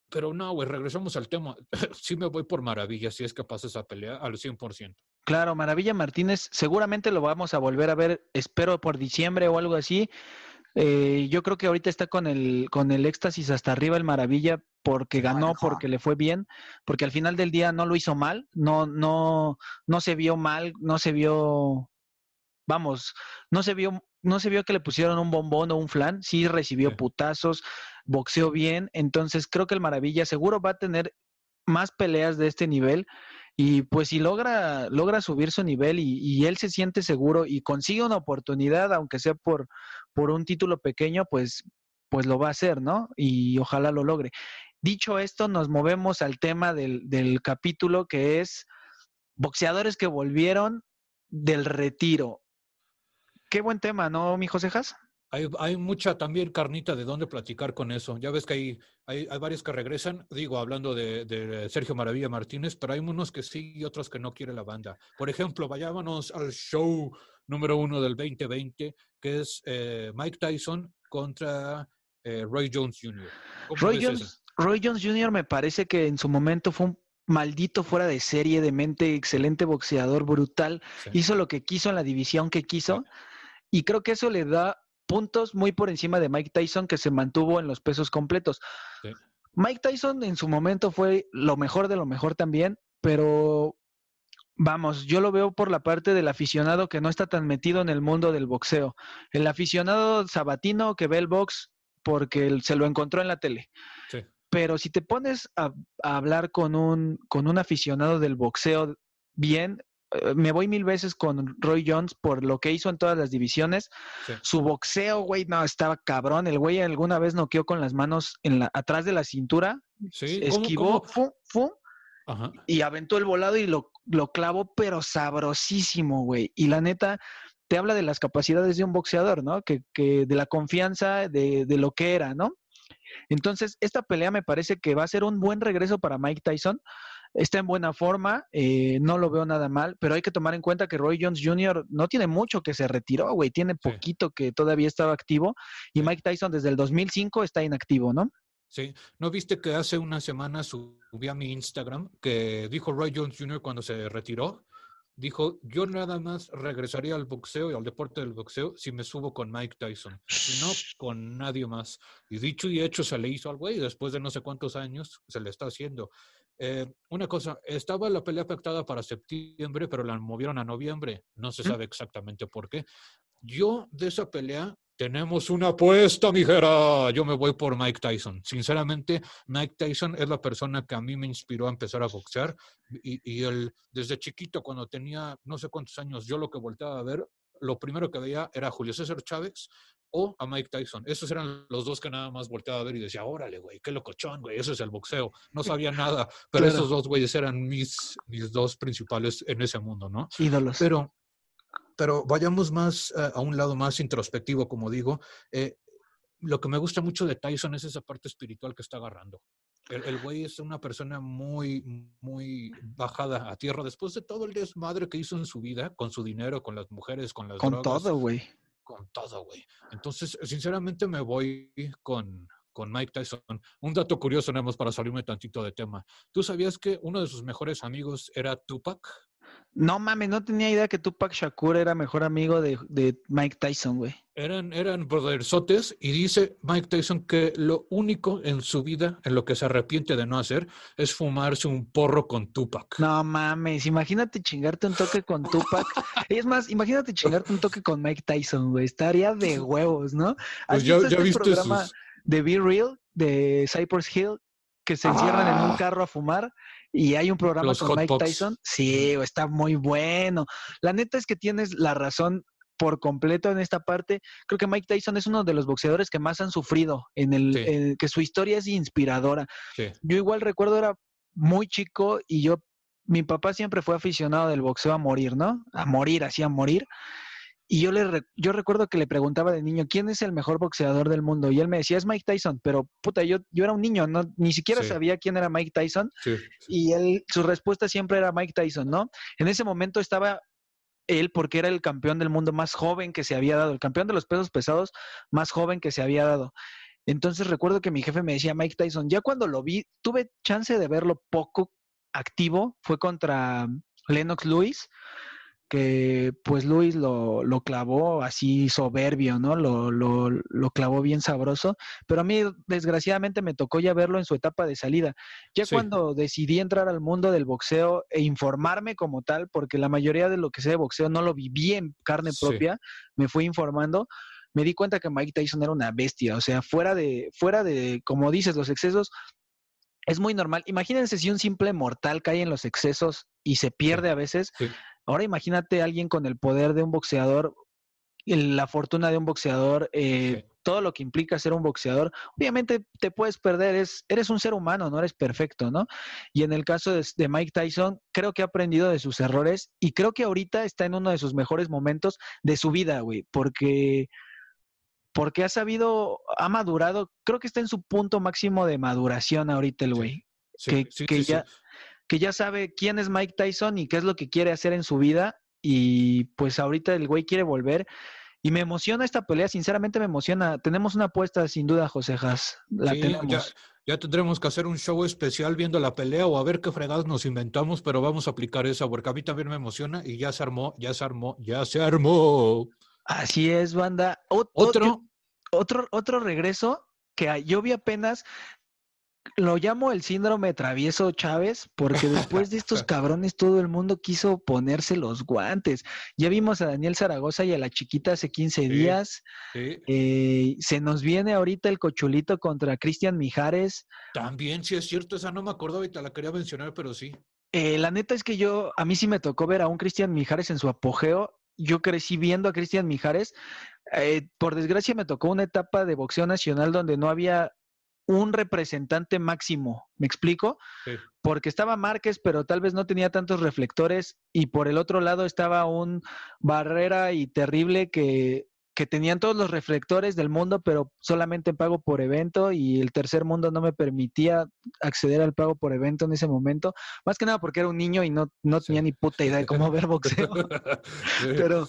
pero no, güey, regresamos al tema. [LAUGHS] sí me voy por Maravilla si es que pasa esa pelea al 100%. Claro, Maravilla Martínez, seguramente lo vamos a volver a ver, espero por diciembre o algo así. Eh, yo creo que ahorita está con el, con el éxtasis hasta arriba el Maravilla porque ganó, porque le fue bien, porque al final del día no lo hizo mal, no, no, no se vio mal, no se vio, vamos, no se vio, no se vio que le pusieron un bombón o un flan, sí recibió putazos, boxeó bien, entonces creo que el Maravilla seguro va a tener más peleas de este nivel y pues si logra, logra subir su nivel y, él se siente seguro y consigue una oportunidad, aunque sea por, por un título pequeño, pues, pues lo va a hacer, ¿no? Y ojalá lo logre. Dicho esto, nos movemos al tema del, del capítulo que es boxeadores que volvieron del retiro. Qué buen tema, ¿no, mi Josejas? Hay, hay, mucha también carnita de dónde platicar con eso. Ya ves que hay, hay, hay varios que regresan, digo, hablando de, de, Sergio Maravilla Martínez, pero hay unos que sí y otros que no quiere la banda. Por ejemplo, vayámonos al show número uno del 2020, que es eh, Mike Tyson contra eh, Roy Jones Jr. Roy Jones, Roy Jones Jr. me parece que en su momento fue un maldito fuera de serie, de mente, excelente boxeador, brutal. Hizo lo que quiso en la división que quiso. Y creo que eso le da puntos muy por encima de Mike Tyson, que se mantuvo en los pesos completos. Mike Tyson en su momento fue lo mejor de lo mejor también, pero vamos, yo lo veo por la parte del aficionado que no está tan metido en el mundo del boxeo. El aficionado sabatino que ve el box porque se lo encontró en la tele. Pero si te pones a, a, hablar con un, con un aficionado del boxeo bien, me voy mil veces con Roy Jones por lo que hizo en todas las divisiones. Su boxeo, güey, no, estaba cabrón. El güey alguna vez noqueó con las manos en la, atrás de la cintura. esquivó, y aventó el volado y lo, lo clavó, pero sabrosísimo, güey. Y la neta, te habla de las capacidades de un boxeador, ¿no? Que, que de la confianza de, de lo que era, ¿no? Entonces, esta pelea me parece que va a ser un buen regreso para Mike Tyson está en buena forma, eh, no lo veo nada mal, pero hay que tomar en cuenta que Roy Jones Jr. no tiene mucho que se retiró, güey, tiene poquito que todavía estaba activo y Mike Tyson desde el 2005 está inactivo, ¿no? Sí, ¿no viste que hace una semana subí a mi Instagram que dijo Roy Jones Jr. cuando se retiró? Dijo, yo nada más regresaría al boxeo y al deporte del boxeo si me subo con Mike Tyson, si no con nadie más. Y dicho y hecho se le hizo al güey, después de no sé cuántos años se le está haciendo. Eh, una cosa, estaba la pelea pactada para septiembre, pero la movieron a noviembre. No se sabe exactamente por qué. Yo de esa pelea tenemos una apuesta, mijera. Yo me voy por Mike Tyson. Sinceramente, Mike Tyson es la persona que a mí me inspiró a empezar a boxear. Y, y él, desde chiquito, cuando tenía no sé cuántos años, yo lo que volteaba a ver, lo primero que veía era Julio César Chávez o a Mike Tyson. Esos eran los dos que nada más volteaba a ver y decía, órale, güey, qué locochón, güey, eso es el boxeo. No sabía nada, pero esos dos güeyes eran mis, mis dos principales en ese mundo, ¿no? Ídolos. Pero, pero vayamos más eh, a un lado más introspectivo, como digo. Eh, lo que me gusta mucho de Tyson es esa parte espiritual que está agarrando. El, güey es una persona muy, muy bajada a tierra después de todo el desmadre que hizo en su vida, con su dinero, con las mujeres, con las con todo, güey con todo, güey. Entonces, sinceramente me voy con, con Mike Tyson. Un dato curioso, nada más para salirme tantito de tema. ¿Tú sabías que uno de sus mejores amigos era Tupac? No mames, no tenía idea que Tupac Shakur era mejor amigo de, de Mike Tyson, güey. Eran, eran brothersotes y dice Mike Tyson que lo único en su vida en lo que se arrepiente de no hacer es fumarse un porro con Tupac. No mames, imagínate chingarte un toque con Tupac. [LAUGHS] es más, imagínate chingarte un toque con Mike Tyson, güey. Estaría de huevos, ¿no? Pues ya, este viste programa de Be Real de Cypress Hill que se encierran en un ah. carro a fumar y hay un programa con Mike Tyson. Sí, está muy bueno. La neta es que tienes la razón por completo en esta parte. Creo que Mike Tyson es uno de los boxeadores que más han sufrido, en el, que su historia es inspiradora. Yo igual recuerdo era muy chico y yo, mi papá siempre fue aficionado del boxeo a morir, ¿no? A morir, así a morir. Y yo, le yo recuerdo que le preguntaba de niño, ¿quién es el mejor boxeador del mundo? Y él me decía, es Mike Tyson, pero puta, yo, yo era un niño, no, ni siquiera sabía quién era Mike Tyson. Y él, su respuesta siempre era Mike Tyson, ¿no? En ese momento estaba él porque era el campeón del mundo más joven que se había dado, el campeón de los pesos pesados más joven que se había dado. Entonces recuerdo que mi jefe me decía Mike Tyson, ya cuando lo vi, tuve chance de verlo poco activo, fue contra Lennox Lewis, que pues Luis lo, lo clavó así soberbio, ¿no? Lo, lo, lo, clavó bien sabroso, pero a mí desgraciadamente me tocó ya verlo en su etapa de salida. Ya sí. cuando decidí entrar al mundo del boxeo e informarme como tal, porque la mayoría de lo que sé de boxeo no lo viví en carne propia, sí. me fui informando, me di cuenta que Mike Tyson era una bestia, o sea, fuera de, fuera de, como dices, los excesos, es muy normal. Imagínense si un simple mortal cae en los excesos y se pierde a veces. Sí. Ahora imagínate a alguien con el poder de un boxeador, la fortuna de un boxeador, eh, sí. todo lo que implica ser un boxeador. Obviamente te puedes perder, es, eres un ser humano, no eres perfecto, ¿no? Y en el caso de, de, Mike Tyson, creo que ha aprendido de sus errores y creo que ahorita está en uno de sus mejores momentos de su vida, güey, porque porque ha sabido, ha madurado, creo que está en su punto máximo de maduración ahorita el güey. Sí, que, sí, que, ya, que ya sabe quién es Mike Tyson y qué es lo que quiere hacer en su vida. Y pues ahorita el güey quiere volver. Y me emociona esta pelea, sinceramente me emociona. Tenemos una apuesta sin duda, José Haas. La sí, tenemos. Ya, ya, tendremos que hacer un show especial viendo la pelea o a ver qué fregados nos inventamos, pero vamos a aplicar esa porque a mí también me emociona y ya se armó, ya se armó, ya se armó. Así es, banda. Otro, otro, otro regreso que yo vi apenas, lo llamo el síndrome travieso Chávez, porque después de estos [LAUGHS] cabrones todo el mundo quiso ponerse los guantes. Ya vimos a Daniel Zaragoza y a la chiquita hace 15 sí, días. Sí. Eh, se nos viene ahorita el cochulito contra Cristian Mijares. También, sí es cierto, esa no me acuerdo ahorita, la quería mencionar, pero sí. Eh, la neta es que yo, a mí sí me tocó ver a un Cristian Mijares en su apogeo. Yo crecí viendo a Cristian Mijares. Eh, por desgracia me tocó una etapa de boxeo nacional donde no había un representante máximo, ¿me explico? Sí. Porque estaba Márquez, pero tal vez no tenía tantos reflectores y por el otro lado estaba un Barrera y Terrible que, que tenían todos los reflectores del mundo, pero solamente pago por evento y el tercer mundo no me permitía acceder al pago por evento en ese momento, más que nada porque era un niño y no, no tenía sí. ni puta idea de cómo ver boxeo. [LAUGHS] sí. Pero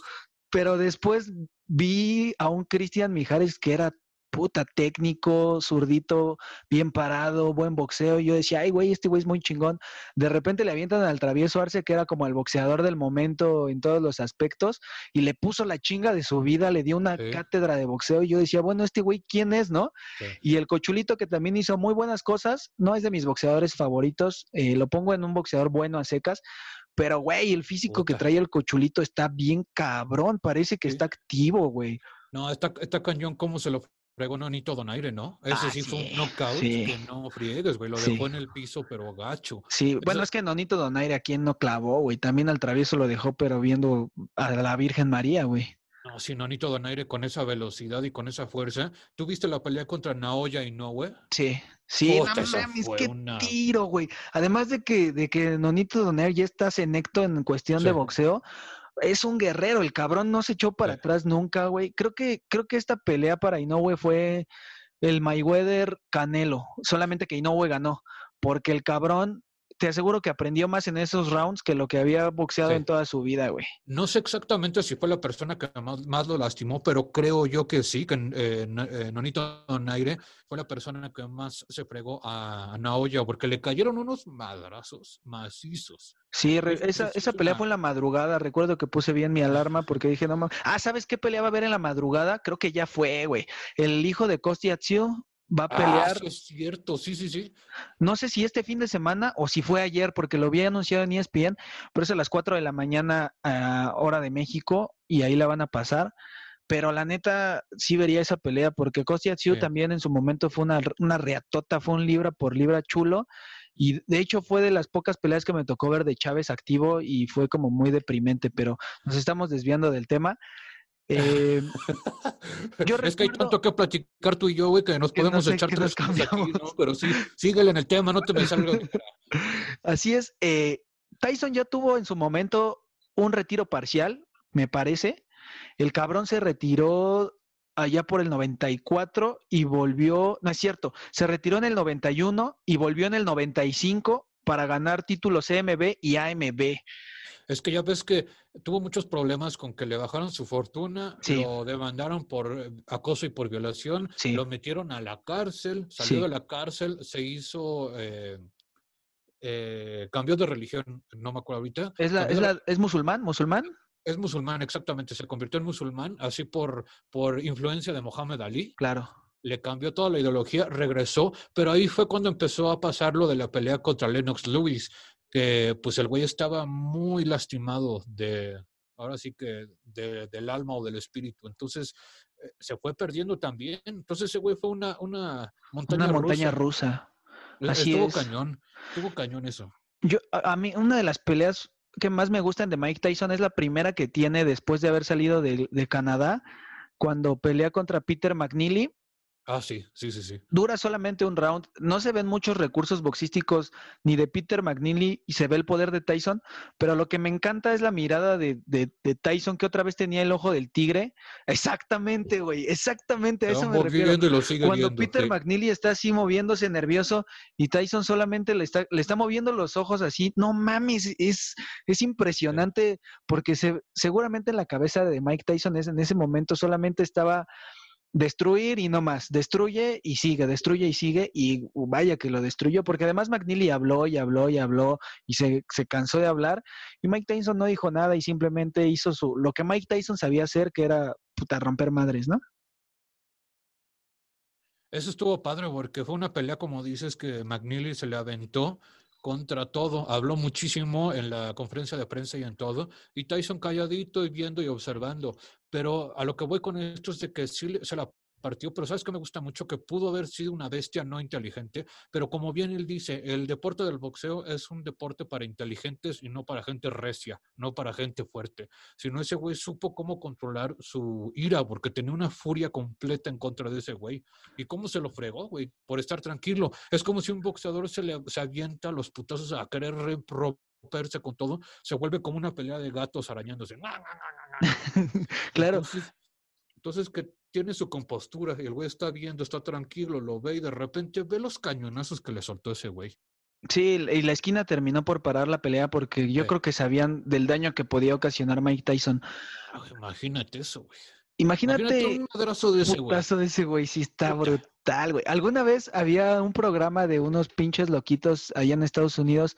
pero después vi a un Cristian Mijares que era puta técnico, zurdito, bien parado, buen boxeo. Y yo decía, ay, güey, este güey es muy chingón. De repente le avientan al travieso Arce, que era como el boxeador del momento en todos los aspectos, y le puso la chinga de su vida, le dio una sí. cátedra de boxeo. Y yo decía, bueno, este güey, ¿quién es, no? Sí. Y el cochulito, que también hizo muy buenas cosas, no es de mis boxeadores favoritos, eh, lo pongo en un boxeador bueno a secas. Pero, güey, el físico Puta. que trae el cochulito está bien cabrón. Parece que sí. está activo, güey. No, está, está cañón cómo se lo fregó Nonito Donaire, ¿no? Ese ah, sí, fue un knockout sí. que no friegues, güey. Lo sí. dejó en el piso, pero gacho. Sí, Eso... bueno, es que Nonito Donaire a quien no clavó, güey. También al travieso lo dejó, pero viendo a la Virgen María, güey. No, sí, Nonito Donaire con esa velocidad y con esa fuerza. ¿Tú viste la pelea contra Naoya y güey? Sí, sí, Puta, no mames, qué una... tiro, güey. Además de que, de que Nonito Donaire ya está senecto en cuestión sí. de boxeo, es un guerrero, el cabrón no se echó para sí. atrás nunca, güey. Creo que, creo que esta pelea para Inoue fue el Mayweather Canelo, solamente que Inoue ganó, porque el cabrón te aseguro que aprendió más en esos rounds que lo que había boxeado sí. en toda su vida, güey. No sé exactamente si fue la persona que más, más lo lastimó, pero creo yo que sí, que eh, eh, Nonito Naire fue la persona que más se fregó a, Naoya, porque le cayeron unos madrazos macizos. Sí, re, esa, esa pelea fue en la madrugada. Recuerdo que puse bien mi alarma porque dije, no mames. Ah, ¿sabes qué pelea va a haber en la madrugada? Creo que ya fue, güey. El hijo de Costi Atsio va a pelear. Ah, sí es cierto, sí, sí, sí. No sé si este fin de semana o si fue ayer, porque lo había anunciado en ESPN, pero es a las 4 de la mañana, uh, hora de México, y ahí la van a pasar. Pero la neta, sí vería esa pelea, porque Kostia Tsiu sí. también en su momento fue una, una reatota, fue un libra por libra chulo. Y de hecho fue de las pocas peleas que me tocó ver de Chávez activo y fue como muy deprimente, pero nos estamos desviando del tema. Eh, [LAUGHS] yo recuerdo, es que hay tanto que platicar tú y yo, güey, que nos que podemos no sé, echar tres aquí, ¿no? Pero sí, síguele en el tema, no te me salgas. [LAUGHS] Así es. Eh, Tyson ya tuvo en su momento un retiro parcial, me parece. El cabrón se retiró allá por el 94 y volvió, no es cierto, se retiró en el 91 y volvió en el 95 para ganar títulos CMB y AMB. Es que ya ves que tuvo muchos problemas con que le bajaron su fortuna, Sí. lo demandaron por acoso y por violación, Sí. lo metieron a la cárcel, salió Sí. de la cárcel, se hizo, eh, eh, cambió de religión, no me acuerdo ahorita. ¿Es, la, es, la, ¿Es musulmán? ¿Musulmán? es musulmán, exactamente, se convirtió en musulmán, así por, por influencia de Mohammed Ali. Claro. Le cambió toda la ideología, regresó, pero ahí fue cuando empezó a pasar lo de la pelea contra Lennox Lewis, que pues el güey estaba muy lastimado de, ahora sí que de- del alma o del espíritu, entonces eh, se fue perdiendo también, entonces ese güey fue una, una montaña Una montaña rusa. Eh, así estuvo es. cañón, estuvo cañón eso. Yo, a, a mí, una de las peleas que más me gustan de Mike Tyson es la primera que tiene después de haber salido de, de Canadá, cuando pelea contra Peter McNeely. Ah, sí, sí, sí, sí. Dura solamente un round. No se ven muchos recursos boxísticos ni de Peter McNeely y se ve el poder de Tyson, pero lo que me encanta es la mirada de, de- de Tyson que otra vez tenía el ojo del tigre. Exactamente, güey. Exactamente a eso me refiero. viendo y lo sigue Cuando viendo, Peter sí. McNeely está así moviéndose nervioso y Tyson solamente le está, le está moviendo los ojos así, no mames, es, es impresionante porque se, seguramente en la cabeza de Mike Tyson es, en ese momento solamente estaba destruir y no más, destruye y sigue, destruye y sigue y vaya que lo destruyó porque además McNeely habló y habló y habló y se, se cansó de hablar y Mike Tyson no dijo nada y simplemente hizo su, lo que Mike Tyson sabía hacer que era puta romper madres, ¿no? Eso estuvo padre porque fue una pelea, como dices, que McNeely se le aventó contra todo. Habló muchísimo en la conferencia de prensa y en todo. Y Tyson calladito y viendo y observando. Pero a lo que voy con esto es de que sí se la partió, pero sabes que me gusta mucho que pudo haber sido una bestia no inteligente, pero como bien él dice, el deporte del boxeo es un deporte para inteligentes y no para gente recia, no para gente fuerte. Sino ese güey supo cómo controlar su ira, porque tenía una furia completa en contra de ese güey. ¿Y cómo se lo fregó, güey? Por estar tranquilo. Es como si un boxeador se le se avienta los putazos a querer re- romperse con todo, se vuelve como una pelea de gatos arañándose. [LAUGHS] claro. Entonces, entonces que tiene su compostura y el güey está viendo, está tranquilo, lo ve y de repente ve los cañonazos que le soltó ese güey. Sí, y la esquina terminó por parar la pelea porque yo Sí. creo que sabían del daño que podía ocasionar Mike Tyson. Ah, Imagínate eso, güey. Imagínate, Imagínate un madrazo de ese güey. putazo de ese güey, sí está Puta. brutal, güey. Alguna vez había un programa de unos pinches loquitos allá en Estados Unidos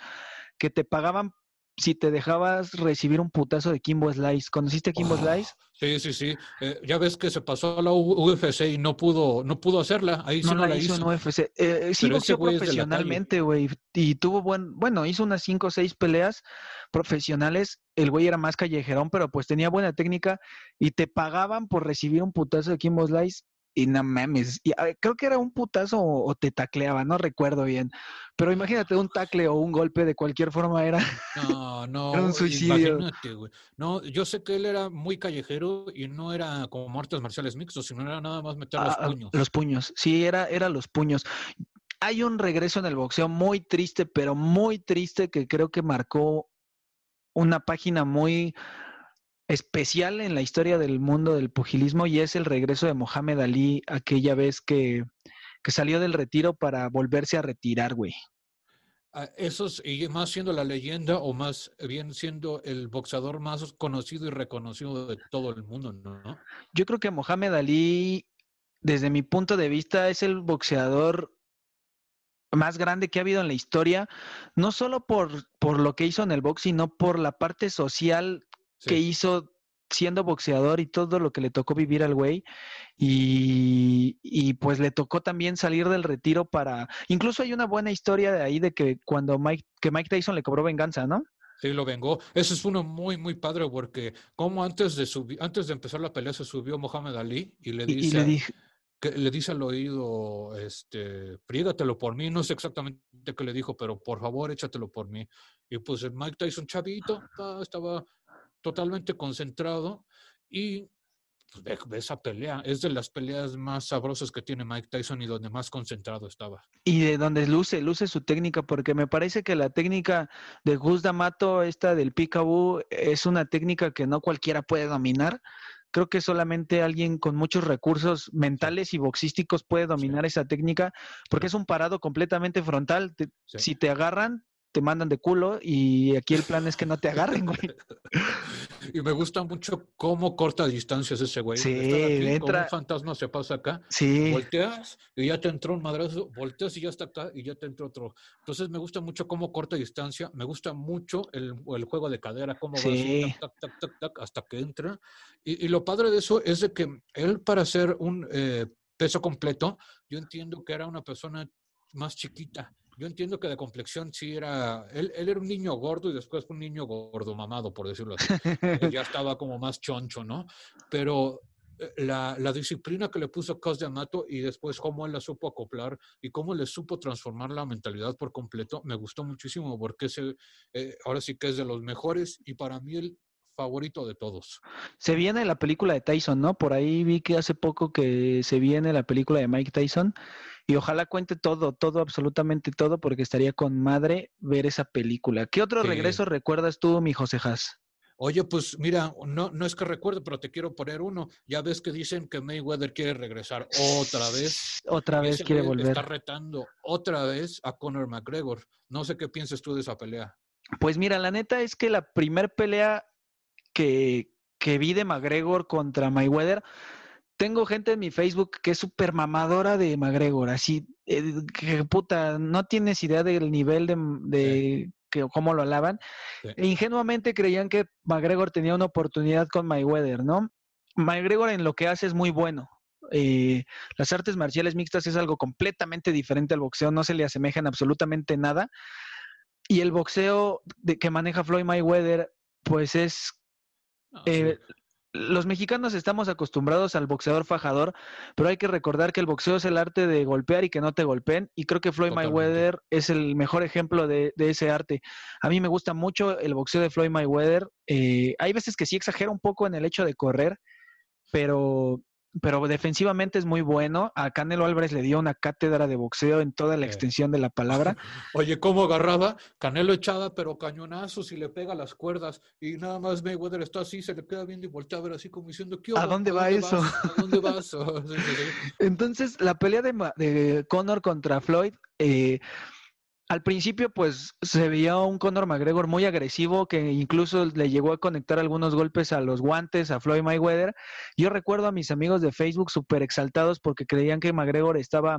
que te pagaban si te dejabas recibir un putazo de Kimbo Slice. ¿Conociste a Kimbo Oh, Slice? Sí, sí, sí. Eh, ya ves que se pasó a la UFC y no pudo, no pudo hacerla. Ahí sí No no, la la hizo en UFC. Eh, sí Pero ese boxeó profesionalmente, güey. Y tuvo buen, bueno, hizo unas cinco o seis peleas profesionales. El güey era más callejerón, pero pues tenía buena técnica y te pagaban por recibir un putazo de Kimbo Slice. Y no mames, y, ver, creo que era un putazo o, o te tacleaba, no recuerdo bien. Pero imagínate un tacle o un golpe de cualquier forma era. No, [LAUGHS] no. Era un suicidio. Imagínate, güey. No, yo sé que él era muy callejero y no era como artes marciales mixtos, sino era nada más meter los Ah, puños. Los puños, sí, era, era los puños. Hay un regreso en el boxeo muy triste, pero muy triste que creo que marcó una página muy especial en la historia del mundo del pugilismo y es el regreso de Mohamed Ali aquella vez que, que salió del retiro para volverse a retirar, güey. Ah, Esos, y más siendo la leyenda o más bien siendo el boxeador más conocido y reconocido de todo el mundo, ¿no? Yo creo que Mohamed Ali, desde mi punto de vista, es el boxeador más grande que ha habido en la historia, no solo por, por lo que hizo en el box, sino por la parte social Sí. que hizo siendo boxeador y todo lo que le tocó vivir al güey. Y, y pues le tocó también salir del retiro para... Incluso hay una buena historia de ahí de que cuando Mike, que Mike Tyson le cobró venganza, ¿no? Sí, lo vengó. Eso es uno muy, muy padre porque como antes de subir, antes de empezar la pelea se subió Mohamed Ali y le Y, y dice, le dije, que le dice al oído, este, frígatelo por mí, no sé exactamente qué le dijo, pero por favor échatelo por mí. Y pues el Mike Tyson chavito estaba totalmente concentrado y pues, ve, ve esa pelea, es de las peleas más sabrosas que tiene Mike Tyson y donde más concentrado estaba. Y de donde luce, luce su técnica, porque me parece que la técnica de Gus D'Amato, esta del Picaboo, es una técnica que no cualquiera puede dominar. Creo que solamente alguien con muchos recursos mentales y boxísticos puede dominar esa técnica, porque es un parado completamente frontal. Te- Sí. Si te agarran, te mandan de culo y aquí el plan es que no te agarren, güey. [LAUGHS] Y me gusta mucho cómo corta distancias ese güey. Sí, aquí, entra- un fantasma se pasa acá, Sí, volteas y ya te entró un madrazo, volteas y ya está acá y ya te entró otro. Entonces me gusta mucho cómo corta distancia, me gusta mucho el, el juego de cadera, cómo va así, Sí. tac, tac, tac, tac, tac, hasta que entra. Y, y lo padre de eso es de que él para ser un eh, peso completo, yo entiendo que era una persona más chiquita. Yo entiendo que de complexión sí era, él, él era un niño gordo y después fue un niño gordo mamado, por decirlo así. Ya estaba como más choncho, ¿no? Pero eh, la, disciplina que le puso Cos de Amato y después cómo él la supo acoplar y cómo le supo transformar la mentalidad por completo, me gustó muchísimo porque ese, eh, ahora sí que es de los mejores y para mí el favorito de todos. se viene la película de Tyson, ¿no? Por ahí vi que hace poco que se viene la película de Mike Tyson y ojalá cuente todo, todo, absolutamente todo, porque estaría con madre ver esa película. ¿Qué otro Sí. regreso recuerdas tú, mi José Haas? Oye, pues mira, no, no es que recuerde, pero te quiero poner uno. Ya ves que dicen que Mayweather quiere regresar otra vez. Otra vez quiere volver. Está retando otra vez a Conor McGregor. No sé qué piensas tú de esa pelea. Pues mira, la neta es que la primer pelea que, que vi de McGregor contra Mayweather, tengo gente en mi Facebook que es súper mamadora de McGregor, así, eh, que puta, no tienes idea del nivel de, de que, cómo lo alaban. Sí. E ingenuamente creían que McGregor tenía una oportunidad con Mayweather, ¿no? McGregor en lo que hace es muy bueno. Eh, las artes marciales mixtas es algo completamente diferente al boxeo, no se le asemejan absolutamente nada. Y el boxeo de, que maneja Floyd Mayweather, pues es No, eh, sí. Los mexicanos estamos acostumbrados al boxeador fajador, pero hay que recordar que el boxeo es el arte de golpear y que no te golpeen. Y creo que Floyd Totalmente. Mayweather es el mejor ejemplo de, de ese arte. A mí me gusta mucho el boxeo de Floyd Mayweather. Eh, hay veces que sí exagera un poco en el hecho de correr, pero, pero defensivamente es muy bueno. A Canelo Álvarez le dio una cátedra de boxeo en toda la extensión de la palabra. [LAUGHS] Oye, ¿cómo agarraba? Canelo echaba, pero cañonazos y le pega las cuerdas. Y nada más Mayweather está así, se le queda viendo y voltea a ver así como diciendo, ¿qué ¿A dónde va eso? vas? ¿A dónde [LAUGHS] vas? [LAUGHS] Entonces, la pelea de, de Conor contra Floyd, eh, al principio, pues se veía un Conor McGregor muy agresivo que incluso le llegó a conectar algunos golpes a los guantes a Floyd Mayweather. Yo recuerdo a mis amigos de Facebook súper exaltados porque creían que McGregor estaba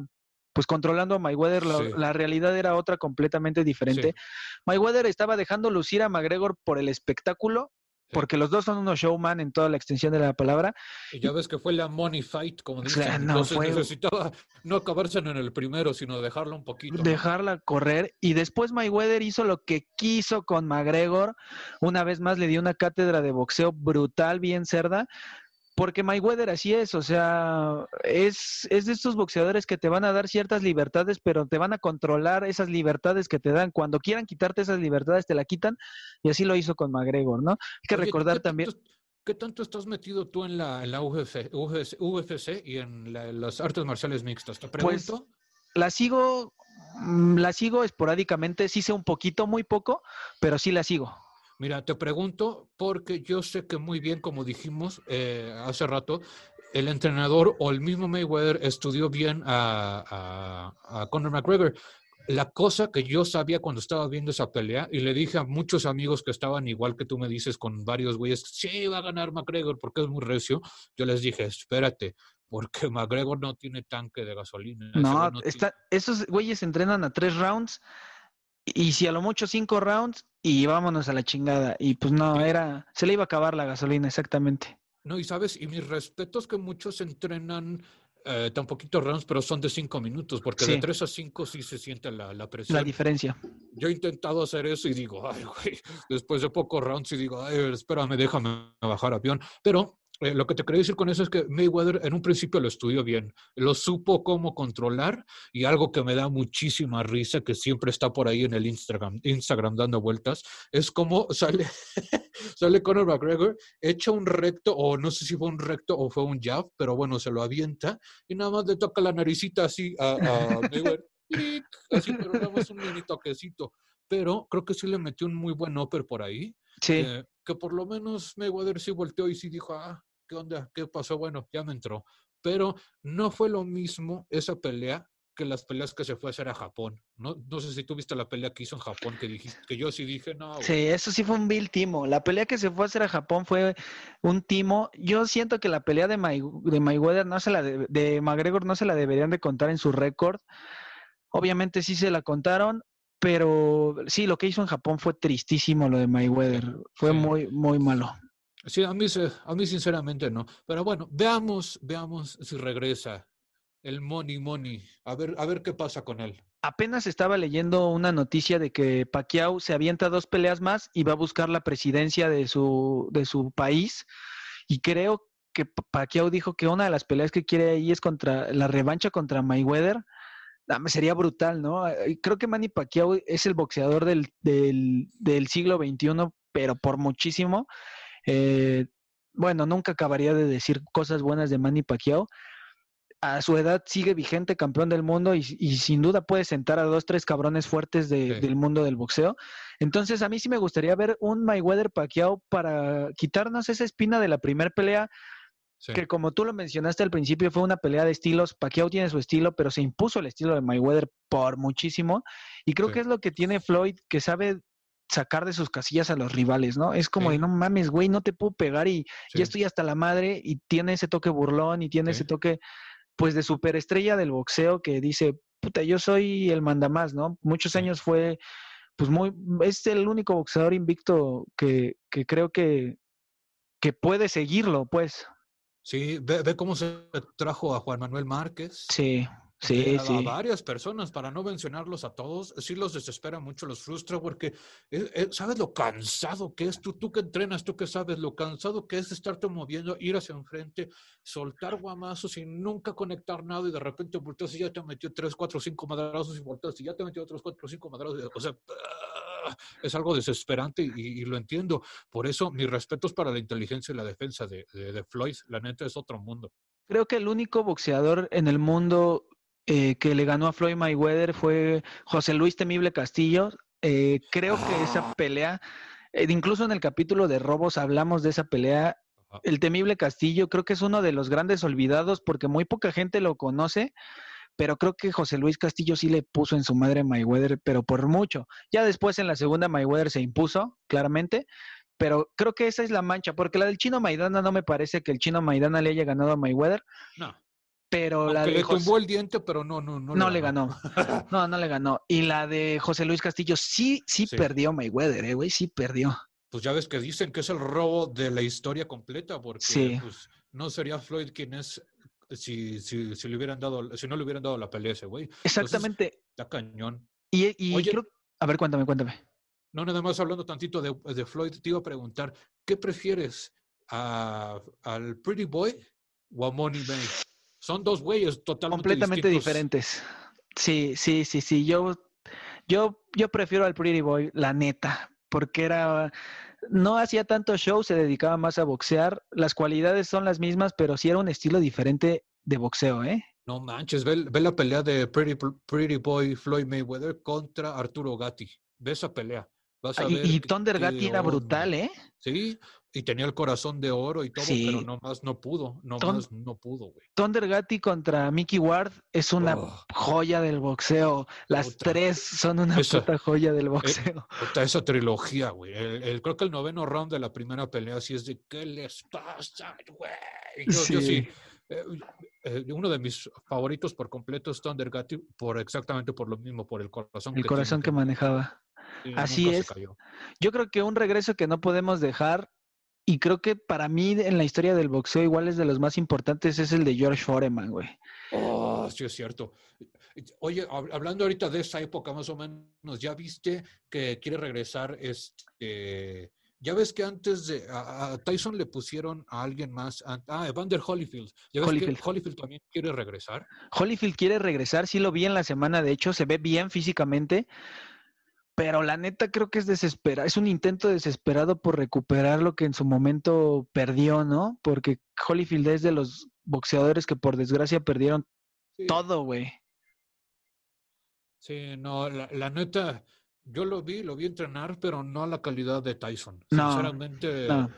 pues controlando a Mayweather, la, Sí. la realidad era otra completamente diferente. Sí. Mayweather estaba dejando lucir a McGregor por el espectáculo. Porque los dos son unos showman en toda la extensión de la palabra. Y ya ves que fue la money fight, como sea, dicen. no, Entonces fue- necesitaba no acabarse en el primero, sino dejarlo un poquito. dejarla correr y después Mayweather hizo lo que quiso con McGregor. Una vez más le dio una cátedra de boxeo brutal, bien cerda, porque Mayweather así es, o sea, es, es de estos boxeadores que te van a dar ciertas libertades, pero te van a controlar esas libertades que te dan. Cuando quieran quitarte esas libertades, te la quitan y así lo hizo con McGregor, ¿no? Hay que Oye, ¿tú recordar qué también... tanto- ¿Qué tanto estás metido tú en la, en la UFC, UFC, UFC y en, la- en las artes marciales mixtas? Te Pues, pregunto. La sigo, mm, la sigo esporádicamente, sí sé un poquito, muy poco, pero sí la sigo. Mira, te pregunto porque yo sé que muy bien, como dijimos eh, hace rato, el entrenador o el mismo Mayweather estudió bien a, a, a Conor McGregor. La cosa que yo sabía cuando estaba viendo esa pelea, y le dije a muchos amigos que estaban igual que tú me dices, con varios güeyes, sí, va a ganar McGregor porque es muy recio, yo les dije, espérate, porque McGregor no tiene tanque de gasolina. No, no está, esos güeyes entrenan a tres rounds y si a lo mucho cinco rounds y vámonos a la chingada. Y pues no, era, se le iba a acabar la gasolina, exactamente. No, y sabes, y mis respetos que muchos entrenan eh, tan poquitos rounds, pero son de cinco minutos, porque de tres a cinco sí se siente la, la La presión. diferencia. Yo he intentado hacer eso y digo, ay, güey, después de pocos rounds y digo, ay, espérame, déjame bajar avión. Pero eh, lo que te quería decir con eso es que Mayweather en un principio lo estudió bien, lo supo cómo controlar y algo que me da muchísima risa, que siempre está por ahí en el Instagram, Instagram dando vueltas, es cómo [LAUGHS] sale, sale Conor McGregor, echa un recto, o no sé si fue un recto o fue un jab, pero bueno, se lo avienta y nada más le toca la naricita así a, a [LAUGHS] Mayweather. Así, pero nada más un mini toquecito. Pero creo que sí le metió un muy buen upper por ahí. Sí, eh, que por lo menos Mayweather sí volteó y sí dijo, ah, ¿qué onda? ¿Qué pasó? Bueno, ya me entró. Pero no fue lo mismo esa pelea que las peleas que se fue a hacer a Japón. No, no sé si tú viste la pelea que hizo en Japón, que dijiste, que yo sí dije, no. Sí, eso sí fue un vil timo. La pelea que se fue a hacer a Japón fue un timo. Yo siento que la pelea de, May, de Mayweather no se la de, de McGregor no se la deberían de contar en su récord. Obviamente sí se la contaron, pero sí, lo que hizo en Japón fue tristísimo lo de Mayweather. Fue Sí. muy, muy malo. Sí, a mí, a sinceramente no. Pero bueno, veamos, veamos si regresa el Money Money. A ver, a ver qué pasa con él. Apenas estaba leyendo una noticia de que Pacquiao se avienta dos peleas más y va a buscar la presidencia de su, de su país. Y creo que Pa- Pacquiao dijo que una de las peleas que quiere ahí es contra la revancha contra Mayweather. Dame, sería brutal, ¿no? Eh, Creo que Manny Pacquiao es el boxeador del, del, del siglo XXI, pero por muchísimo. Eh, bueno, nunca acabaría de decir cosas buenas de Manny Pacquiao. A su edad sigue vigente campeón del mundo y, y sin duda puede sentar a dos, tres cabrones fuertes de- Sí. del mundo del boxeo. Entonces, a mí sí me gustaría ver un Mayweather Pacquiao para quitarnos esa espina de la primera pelea, Sí. que como tú lo mencionaste al principio, fue una pelea de estilos. Pacquiao tiene su estilo, pero se impuso el estilo de Mayweather por muchísimo. Y creo Sí. que es lo que tiene Floyd, que sabe sacar de sus casillas a los rivales, ¿no? Es como Sí. de, no mames, güey, no te puedo pegar y Sí. ya estoy hasta la madre y tiene ese toque burlón y tiene ese toque, pues, de superestrella del boxeo que dice, puta, yo soy el mandamás, ¿no? Muchos años fue, pues, muy, es el único boxeador invicto que, que creo que, que puede seguirlo, pues. Sí, ve, ve cómo se trajo a Juan Manuel Márquez. Sí, sí, a, varias personas, para no mencionarlos a todos, sí los desespera mucho, los frustra, porque sabes lo cansado que es, tú, tú que entrenas, tú que sabes lo cansado que es estarte moviendo, ir hacia enfrente, soltar guamazos y nunca conectar nada y de repente volteas y ya te metió tres, cuatro, cinco madrazos y volteas y ya te metió otros cuatro, cinco madrazos. O sea, ah, es algo desesperante y, y lo entiendo. Por eso, mis respetos para la inteligencia y la defensa de, de, de Floyd, la neta es otro mundo. Creo que el único boxeador en el mundo eh, que le ganó a Floyd Mayweather fue José Luis Temible Castillo. Eh, creo que esa pelea, eh, incluso en el capítulo de robos hablamos de esa pelea. El Temible Castillo creo que es uno de los grandes olvidados porque muy poca gente lo conoce, pero creo que José Luis Castillo sí le puso en su madre a Mayweather, pero por mucho. Ya después en la segunda Mayweather se impuso, claramente, pero creo que esa es la mancha, porque la del chino Maidana no me parece que el chino Maidana le haya ganado a Mayweather, No, pero la de le José- tumbó el diente, pero no, no, no. no le ganó. [LAUGHS] No, no le ganó. Y la de José Luis Castillo sí, sí, Sí. perdió Mayweather, eh, güey, sí perdió. Pues ya ves que dicen que es el robo de la historia completa, porque Sí. pues, no sería Floyd quien es si, si, si le hubieran dado, si no le hubieran dado la pelea ese güey. Exactamente. Está cañón. Y, y Oye. creo, a ver, cuéntame, cuéntame. No, nada más hablando tantito de, de Floyd, te iba a preguntar, ¿qué prefieres? A, ¿Al Pretty Boy o a Money May? Son dos güeyes totalmente Completamente distintos. diferentes. Sí, sí, sí, sí. Yo, yo, yo prefiero al Pretty Boy, la neta, porque era, no hacía tanto show, se dedicaba más a boxear. Las cualidades son las mismas, pero sí era un estilo diferente de boxeo, ¿eh? No manches, ve, ve la pelea de Pretty, Pretty Boy Floyd Mayweather contra Arturo Gatti. Ve esa pelea. Vas a Y, ver y era brutal, ¿eh? Sí, y tenía el corazón de oro y todo, pero Sí. nomás no pudo, Ton- nomás no pudo, güey. Thunder Gatti contra Mickey Ward es una Oh, joya del boxeo. Las Puta. tres son una Esa- puta joya del boxeo. puta, esa trilogía, güey. El, el- creo que el noveno round de la primera pelea sí es de ¿qué les pasa, güey? Yo, yo sí. Eh, eh, uno de mis favoritos por completo es Thunder Gatti, por exactamente por lo mismo, por el corazón El que corazón que manejaba. sí, así es. Yo creo que un regreso que no podemos dejar, y creo que para mí en la historia del boxeo igual es de los más importantes, es el de George Foreman, güey. Oh, sí es cierto. Oye, hab- hablando ahorita de esa época más o menos, ¿ya viste que quiere regresar este... Ya ves que antes de a, a Tyson le pusieron a alguien más, an- ah, Evander Holyfield. ¿Ya ves Holyfield. que Holyfield también quiere regresar? Holyfield quiere regresar, sí lo vi en la semana, de hecho, se ve bien físicamente, pero la neta creo que es desesperado, es un intento desesperado por recuperar lo que en su momento perdió, ¿no? Porque Holyfield es de los boxeadores que por desgracia perdieron Sí. todo, güey. Sí, no, la, la neta, yo lo vi, lo vi entrenar, pero no a la calidad de Tyson. No, Sinceramente, no.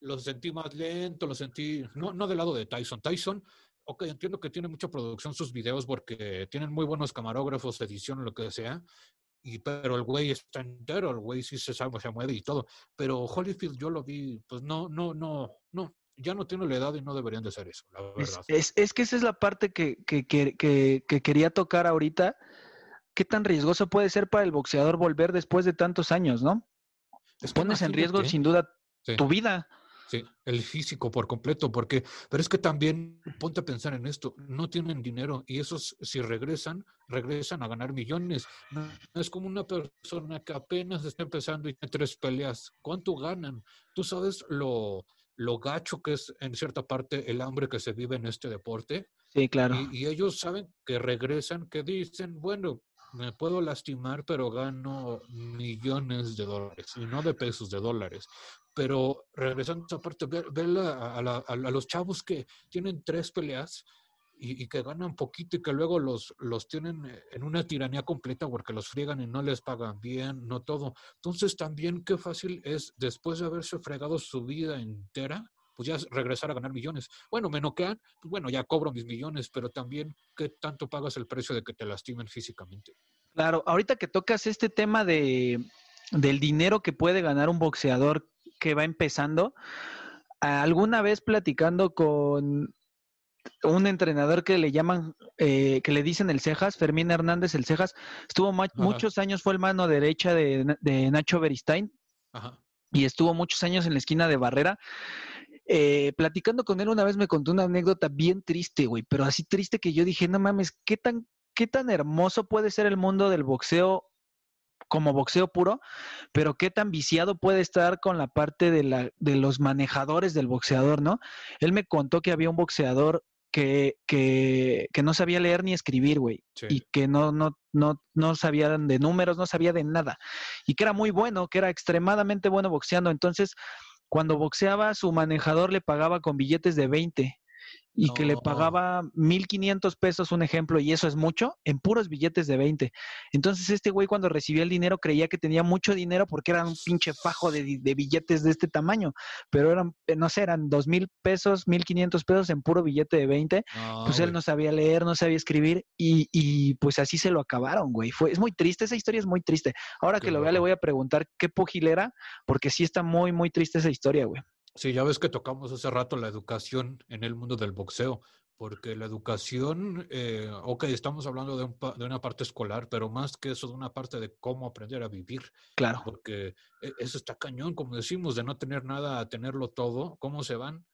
lo sentí más lento, lo sentí, no, no del lado de Tyson. Tyson, ok, entiendo que tiene mucha producción sus videos porque tienen muy buenos camarógrafos, edición, lo que sea, y, pero el güey está entero, el güey sí se sabe, se mueve y todo. Pero Holyfield yo lo vi, pues no, no, no, no, ya no tiene la edad y no deberían de ser eso, la verdad. Es, es, que esa es la parte que, que, que, que, quería tocar ahorita. ¿Qué tan riesgoso puede ser para el boxeador volver después de tantos años, no? Pones en riesgo, sin duda, tu vida. Sí, el físico por completo, porque, pero es que también ponte a pensar en esto, no tienen dinero y esos si regresan, regresan a ganar millones. Es como una persona que apenas está empezando y tiene tres peleas. ¿Cuánto ganan? Tú sabes lo, lo gacho que es en cierta parte el hambre que se vive en este deporte. Sí, claro. Y, y ellos saben que regresan, que dicen, bueno, me puedo lastimar, pero gano millones de dólares, y no de pesos, de dólares. Pero regresando a esa parte, ver, a, a, los chavos que tienen tres peleas y, que ganan poquito y que luego los, los tienen en una tiranía completa porque los friegan y no les pagan bien, no todo. Entonces también qué fácil es, después de haberse fregado su vida entera, pues ya regresar a ganar millones. Bueno, me noquean, pues bueno, ya cobro mis millones, pero también, ¿qué tanto pagas el precio de que te lastimen físicamente? Claro, ahorita que tocas este tema de, del dinero que puede ganar un boxeador que va empezando, alguna vez platicando con un entrenador que le llaman, eh, que le dicen el Cejas, Fermín Hernández el Cejas, estuvo muchos años, fue el mano derecha de, de Nacho Beristain Ajá. y estuvo muchos años en la esquina de Barrera eh, platicando con él una vez me contó una anécdota bien triste, güey, pero así triste que yo dije, no mames, ¿qué tan, qué tan hermoso puede ser el mundo del boxeo como boxeo puro, pero qué tan viciado puede estar con la parte de, la, de los manejadores del boxeador, ¿no? Él me contó que había un boxeador que, que, que no sabía leer ni escribir, güey, y que no, no, no, no sabía de números, no sabía de nada, y que era muy bueno, que era extremadamente bueno boxeando. Entonces, cuando boxeaba, su manejador le pagaba con billetes de 20 y que le pagaba 1.500 pesos, un ejemplo, y eso es mucho, en puros billetes de 20. Entonces este güey cuando recibía el dinero creía que tenía mucho dinero porque era un pinche fajo de, billetes de este tamaño, pero eran, eh, no sé, eran 2.000 pesos, 1.500 pesos en puro billete de 20. pues él no sabía leer, no sabía escribir y, y, pues así se lo acabaron, güey. Fue, es muy triste, esa historia es muy triste. Ahora que lo vea le voy a preguntar qué pugilera, porque sí está muy, muy triste esa historia, güey. Sí, ya ves que tocamos hace rato la educación en el mundo del boxeo, porque la educación, eh, ok, estamos hablando de, de, una parte escolar, pero más que eso, de una parte de cómo aprender a vivir. Claro. Porque e, eso está cañón, como decimos, de no tener nada a tenerlo todo, ¿cómo se van?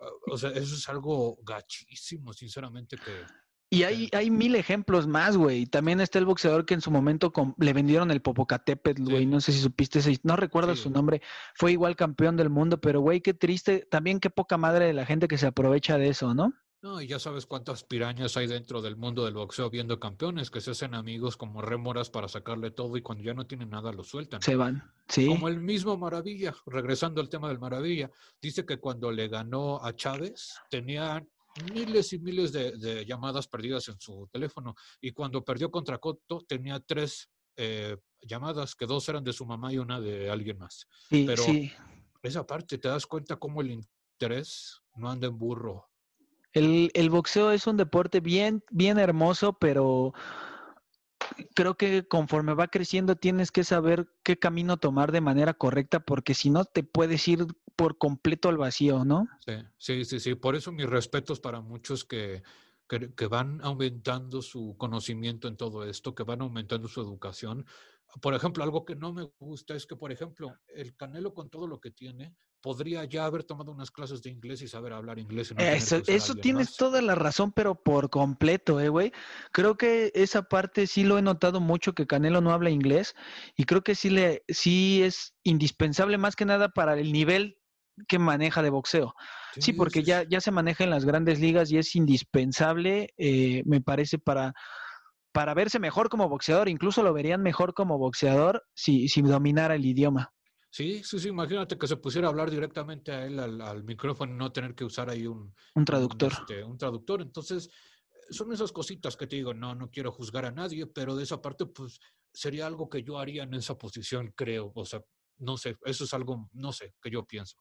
Ah, o sea, eso es algo gachísimo, sinceramente, que, y hay, hay mil ejemplos más, güey. También está el boxeador que en su momento le vendieron el Popocatépetl, güey. No sé si supiste ese, no recuerdo su nombre. Fue igual campeón del mundo, pero güey, qué triste. También qué poca madre de la gente que se aprovecha de eso, ¿no? No, y ya sabes cuántas pirañas hay dentro del mundo del boxeo viendo campeones que se hacen amigos como rémoras para sacarle todo y cuando ya no tienen nada lo sueltan. Se van, sí. Como el mismo Maravilla, regresando al tema del Maravilla, dice que cuando le ganó a Chávez tenía miles y miles de, llamadas perdidas en su teléfono. Y cuando perdió contra Cotto, tenía tres eh, llamadas, que dos eran de su mamá y una de alguien más. Sí, Pero sí. esa parte, te das cuenta cómo el interés no anda en burro. El, el boxeo es un deporte bien, bien hermoso, pero creo que conforme va creciendo tienes que saber qué camino tomar de manera correcta, porque si no te puedes ir por completo al vacío, ¿no? Sí, sí, sí, sí. Por eso mis respetos para muchos que, que, que van aumentando su conocimiento en todo esto, que van aumentando su educación. Por ejemplo, algo que no me gusta es que, por ejemplo, el Canelo con todo lo que tiene, podría ya haber tomado unas clases de inglés y saber hablar inglés. eso eso tienes toda la razón, pero por completo, eh, güey. Creo que esa parte sí lo he notado mucho que Canelo no habla inglés y creo que sí le sí es indispensable más que nada para el nivel que maneja de boxeo. Sí, porque ya, ya se maneja en las grandes ligas y es indispensable, eh, me parece, para, para verse mejor como boxeador. Incluso lo verían mejor como boxeador si, si dominara el idioma. Sí, sí, sí, imagínate que se pusiera a hablar directamente a él al, micrófono y no tener que usar ahí un, un traductor. Este, un, traductor. Entonces, son esas cositas que te digo, no, no quiero juzgar a nadie, pero de esa parte, pues sería algo que yo haría en esa posición, creo. O sea, no sé, eso es algo, no sé, que yo pienso.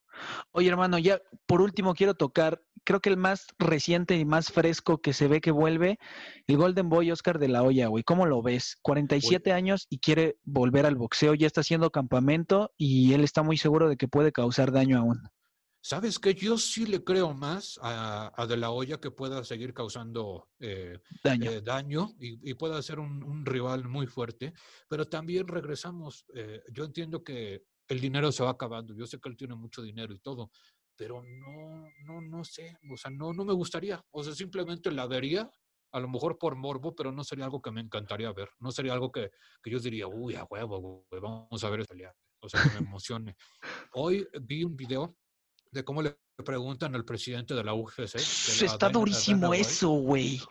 Oye, hermano, ya por último quiero tocar, creo que el más reciente y más fresco que se ve que vuelve, el Golden Boy Oscar de la Hoya, güey. ¿Cómo lo ves? 47 años y quiere volver al boxeo, ya está haciendo campamento y él está muy seguro de que puede causar daño aún. ¿Sabes qué? Yo sí le creo más a, De La Hoya que pueda seguir causando eh, daño, eh, daño y, pueda ser un, rival muy fuerte, pero también regresamos. Eh, yo entiendo que el dinero se va acabando. Yo sé que él tiene mucho dinero y todo, pero no, no, no sé. O sea, no, no me gustaría. O sea, simplemente la vería, a lo mejor por morbo, pero no sería algo que me encantaría ver. No sería algo que, que yo diría, uy, a huevo, vamos a ver esta O sea, que me [LAUGHS] emocione. Hoy vi un video de cómo le preguntan al presidente de la UFC. Está durísimo eso, güey.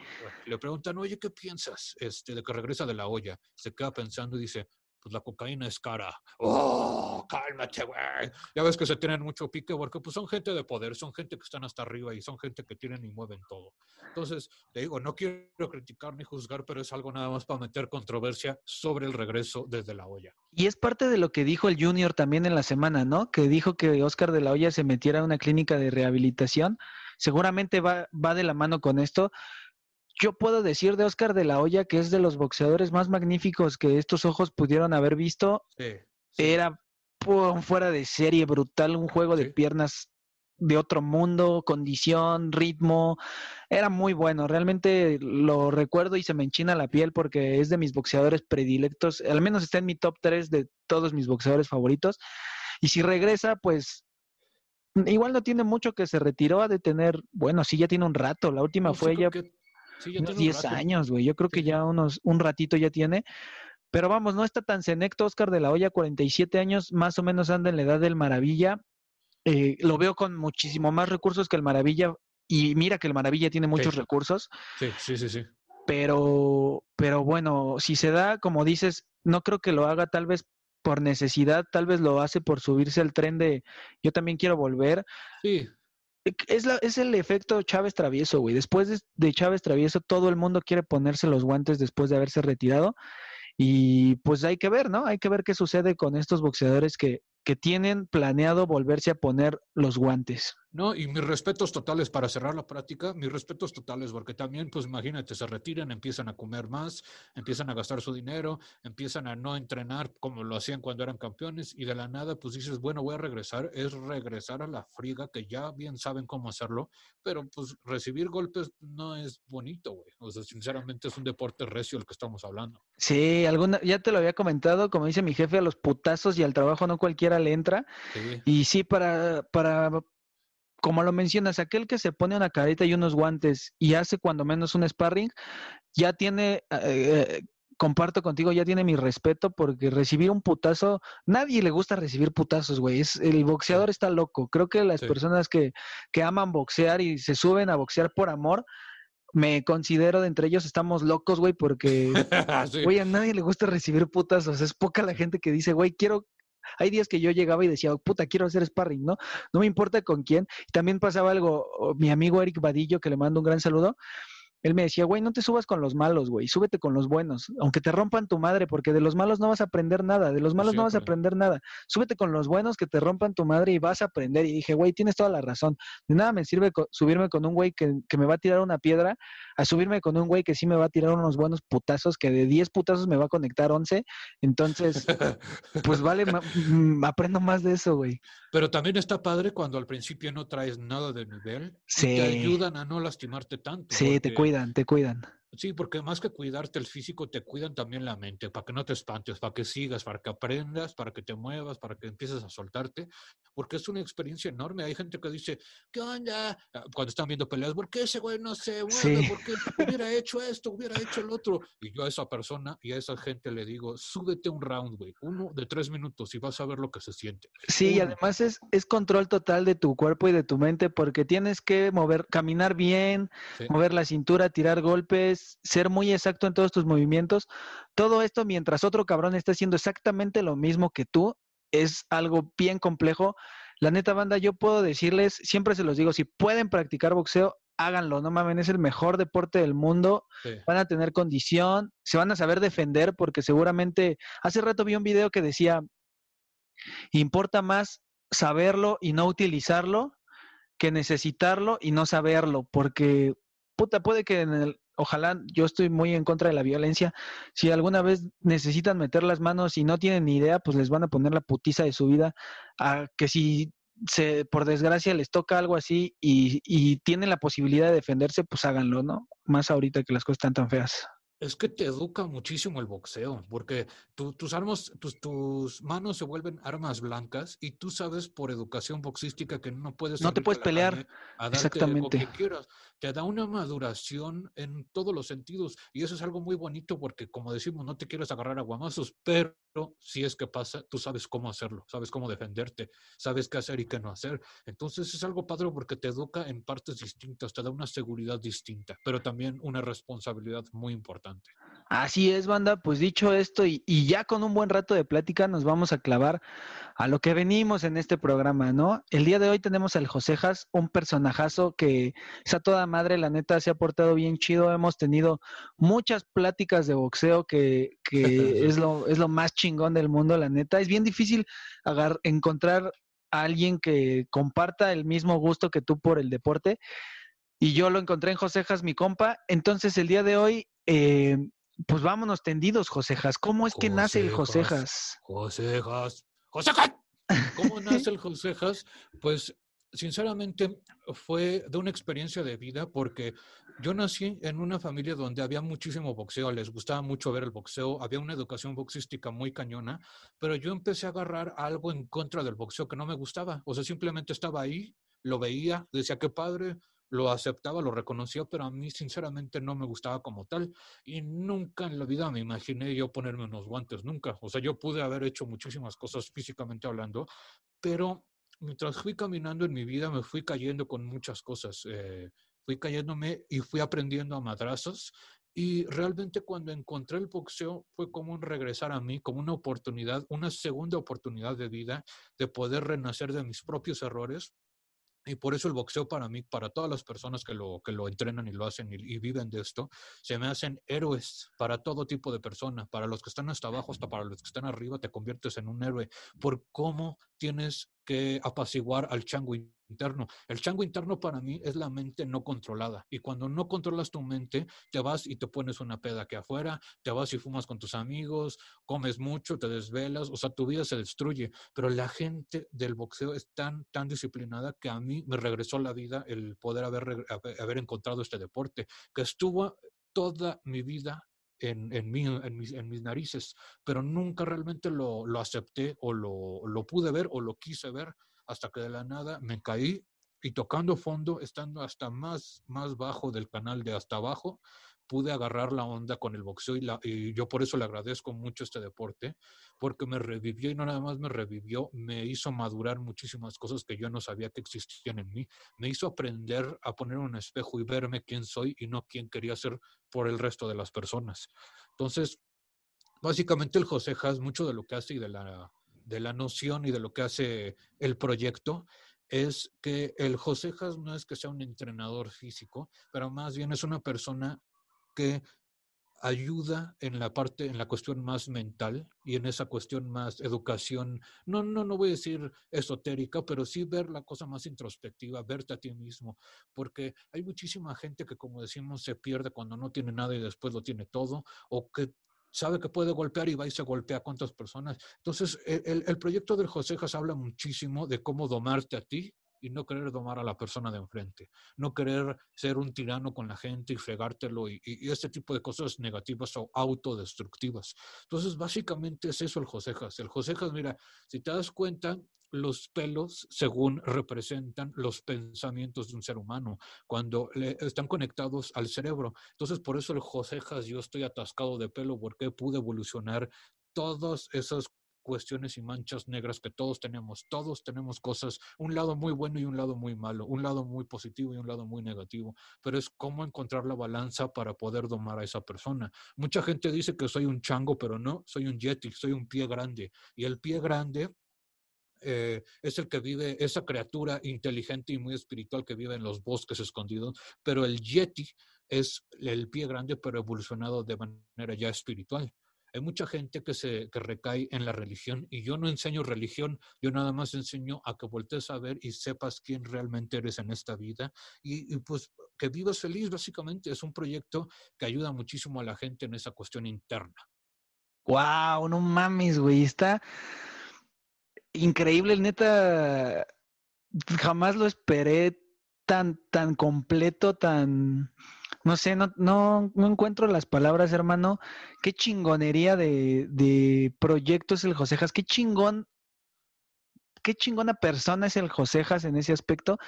Le preguntan, oye, ¿qué piensas este, de que regresa de la olla? Se queda pensando y dice, pues la cocaína es cara. ¡Oh, cálmate, güey! Ya ves que se tienen mucho pique porque pues son gente de poder, son gente que están hasta arriba y son gente que tienen y mueven todo. Entonces, te digo, no quiero criticar ni juzgar, pero es algo nada más para meter controversia sobre el regreso desde la olla. Y es parte de lo que dijo el Junior también en la semana, ¿no? Que dijo que Oscar de la Hoya se metiera a una clínica de rehabilitación. Seguramente va, va de la mano con esto yo puedo decir de Oscar de la Hoya que es de los boxeadores más magníficos que estos ojos pudieron haber visto. Era fuera de serie, brutal, un juego de piernas de otro mundo, condición, ritmo. Era muy bueno, realmente lo recuerdo y se me enchina la piel porque es de mis boxeadores predilectos, al menos está en mi top 3 de todos mis boxeadores favoritos. Y si regresa, pues igual no tiene mucho que se retiró, a de tener, bueno, sí, ya tiene un rato, la última fue ya... 10 años, güey. Yo creo que ya unos, un ratito ya tiene. Pero vamos, no está tan senecto Oscar de la Hoya, 47 años, más o menos anda en la edad del Maravilla. Eh, lo veo con muchísimo más recursos que el Maravilla. Y mira que el Maravilla tiene muchos recursos. Sí, sí, sí, sí. Pero, pero bueno, si se da, como dices, no creo que lo haga tal vez por necesidad, tal vez lo hace por subirse al tren de yo también quiero volver. Sí. Es, la, es el efecto Chávez Travieso, güey. Después de, Chávez Travieso, todo el mundo quiere ponerse los guantes después de haberse retirado. Y pues hay que ver, ¿no? Hay que ver qué sucede con estos boxeadores que, que tienen planeado volverse a poner los guantes. No, y mis respetos totales para cerrar la práctica, mis respetos totales, porque también, pues imagínate, se retiran, empiezan a comer más, empiezan a gastar su dinero, empiezan a no entrenar como lo hacían cuando eran campeones, y de la nada, pues dices, bueno, voy a regresar, es regresar a la friga, que ya bien saben cómo hacerlo, pero pues recibir golpes no es bonito, güey. O sea, sinceramente es un deporte recio el que estamos hablando. Sí, alguna, ya te lo había comentado, como dice mi jefe, a los putazos y al trabajo no cualquiera le entra. Y sí, para, para como lo mencionas, aquel que se pone una careta y unos guantes y hace cuando menos un sparring, ya tiene, eh, comparto contigo, ya tiene mi respeto porque recibir un putazo, nadie le gusta recibir putazos, güey. Es, el boxeador está loco. Creo que las personas que, que aman boxear y se suben a boxear por amor, me considero de entre ellos estamos locos, güey, porque, [LAUGHS] güey, a nadie le gusta recibir putazos. Es poca la gente que dice, güey, quiero hay días que yo llegaba y decía, puta, quiero hacer sparring, ¿no? No me importa con quién. También pasaba algo, mi amigo Eric Vadillo, que le mando un gran saludo, él me decía, güey, no te subas con los malos, güey, súbete con los buenos, aunque te rompan tu madre, porque de los malos no vas a aprender nada, de los malos no vas a aprender nada. Súbete con los buenos que te rompan tu madre y vas a aprender. Y dije, güey, tienes toda la razón. De nada me sirve subirme con un güey que, que, me va a tirar una piedra, a subirme con un güey que sí me va a tirar unos buenos putazos, que de 10 putazos me va a conectar 11. Entonces, pues vale, mm, aprendo más de eso, güey. Pero también está padre cuando al principio no traes nada de nivel. Sí. te ayudan a no lastimarte tanto. Sí, te cuidan, te cuidan. Sí, porque más que cuidarte el físico, te cuidan también la mente, para que no te espantes, para que sigas, para que aprendas, para que te muevas, para que empieces a soltarte, porque es una experiencia enorme. Hay gente que dice, ¿qué onda? Ah, cuando están viendo peleas, ¿por qué ese güey no se mueve? ¿Por qué hubiera hecho esto, hubiera hecho el otro? Y yo a esa persona y a esa gente le digo, súbete un round, güey, uno de tres minutos y vas a ver lo que se siente. Sí, y además es, es control total de tu cuerpo y de tu mente, porque tienes que mover, caminar bien, mover la cintura, tirar golpes ser muy exacto en todos tus movimientos. Todo esto mientras otro cabrón está haciendo exactamente lo mismo que tú, es algo bien complejo. La neta banda, yo puedo decirles, siempre se los digo, si pueden practicar boxeo, háganlo, no mames, es el mejor deporte del mundo, van a tener condición, se van a saber defender porque seguramente, hace rato vi un video que decía, importa más saberlo y no utilizarlo que necesitarlo y no saberlo, porque puta, puede que en el, ojalá, yo estoy muy en contra de la violencia, si alguna vez necesitan meter las manos y no tienen ni idea, pues les van a poner la putiza de su vida, a que si se, por desgracia les toca algo así y, y tienen la posibilidad de defenderse, pues háganlo, ¿no? Más ahorita que las cosas están tan feas. Es que te educa muchísimo el boxeo, porque tus armas, tus, tus manos se vuelven armas blancas y tú sabes por educación boxística que no puedes. No te puedes pelear. Exactamente. que quieras. Te da una maduración en todos los sentidos y eso es algo muy bonito porque, como decimos, no te quieres agarrar a guamazos, pero si es que pasa, tú sabes cómo hacerlo, sabes cómo defenderte, sabes qué hacer y qué no hacer. Entonces es algo padre porque te educa en partes distintas, te da una seguridad distinta, pero también una responsabilidad muy importante. Así es, banda. Pues dicho esto, y, ya con un buen rato de plática, nos vamos a clavar a lo que venimos en este programa, ¿no? El día de hoy tenemos al Josejas, un personajazo que es a toda madre, la neta, se ha portado bien chido. Hemos tenido muchas pláticas de boxeo que, que [LAUGHS] es, lo, es lo más chingón del mundo, la neta. Es bien difícil encontrar a alguien que comparta el mismo gusto que tú por el deporte. Y yo lo encontré en Josejas, mi compa. Entonces, el día de hoy eh, pues vámonos tendidos, Josejas. ¿Cómo es que nace el Josejas? Josejas. ¡Josejas! ¿Cómo nace el Josejas? Pues sinceramente fue de una experiencia de vida porque yo nací en una familia donde había muchísimo boxeo, les gustaba mucho ver el boxeo, había una educación boxística muy cañona, pero yo empecé a agarrar algo en contra del boxeo que no me gustaba, o sea, simplemente estaba ahí, lo veía, decía qué padre, lo aceptaba, lo reconocía, pero a mí sinceramente no me gustaba como tal y nunca en la vida me imaginé yo ponerme unos guantes, nunca. O sea, yo pude haber hecho muchísimas cosas físicamente hablando, pero mientras fui caminando en mi vida me fui cayendo con muchas cosas. Eh, fui cayéndome y fui aprendiendo a madrazos y realmente cuando encontré el boxeo fue como un regresar a mí, como una oportunidad, una segunda oportunidad de vida de poder renacer de mis propios errores y por eso el boxeo para mí, para todas las personas que lo, que lo entrenan y lo hacen y, viven de esto, se me hacen héroes para todo tipo de personas. Para los que están hasta abajo, hasta para los que están arriba, te conviertes en un héroe por cómo tienes que apaciguar al chango interno. El chango interno para mí es la mente no controlada. Y cuando no controlas tu mente, te vas y te pones una peda que afuera, te vas y fumas con tus amigos, comes mucho, te desvelas, o sea, tu vida se destruye. Pero la gente del boxeo es tan, tan disciplinada que a mí me regresó la vida el poder haber, haber encontrado este deporte, que estuvo toda mi vida en, en, mis, narices, pero nunca realmente lo, lo acepté o lo, lo, pude ver o lo quise ver hasta que de la nada me caí y tocando fondo, estando hasta más, más bajo del canal de hasta abajo, pude agarrar la onda con el boxeo y, la, y, yo por eso le agradezco mucho este deporte, porque me revivió y no nada más me revivió, me hizo madurar muchísimas cosas que yo no sabía que existían en mí, me hizo aprender a poner un espejo y verme quién soy y no quién quería ser por el resto de las personas. Entonces, básicamente el José Has, mucho de lo que hace y de la, de la noción y de lo que hace el proyecto, es que el José Has no es que sea un entrenador físico, pero más bien es una persona que ayuda en la parte, en la cuestión más mental y en esa cuestión más educación, no, no, no voy a decir esotérica, pero sí ver la cosa más introspectiva, verte a ti mismo, porque hay muchísima gente que, como decimos, se pierde cuando no tiene nada y después lo tiene todo, o que sabe que puede golpear y va y se golpea a cuántas personas. Entonces, el, el proyecto del Josejas habla muchísimo de cómo domarte a ti y no querer domar a la persona de enfrente, no querer ser un tirano con la gente y fregártelo y, y, este tipo de cosas negativas o autodestructivas. Entonces, básicamente es eso el Josejas. El Josejas, mira, si te das cuenta, los pelos según representan los pensamientos de un ser humano cuando le, están conectados al cerebro. Entonces, por eso el Josejas, yo estoy atascado de pelo porque pude evolucionar todas esas cuestiones y manchas negras que todos tenemos. Todos tenemos cosas, un lado muy bueno y un lado muy malo, un lado muy positivo y un lado muy negativo, pero es cómo encontrar la balanza para poder domar a esa persona. Mucha gente dice que soy un chango, pero no, soy un yeti, soy un pie grande. Y el pie grande eh, es el que vive, esa criatura inteligente y muy espiritual que vive en los bosques escondidos, pero el yeti es el pie grande, pero evolucionado de manera ya espiritual. Hay mucha gente que se que recae en la religión y yo no enseño religión, yo nada más enseño a que voltees a ver y sepas quién realmente eres en esta vida y, pues que vivas feliz, básicamente. Es un proyecto que ayuda muchísimo a la gente en esa cuestión interna. Wow, no mames, güey, está increíble, neta. Jamás lo esperé tan, tan completo, tan, no sé, no, no, no encuentro las palabras, hermano. Qué chingonería de, de proyectos el Josejas, qué chingón qué chingona persona es el Josejas en ese aspecto.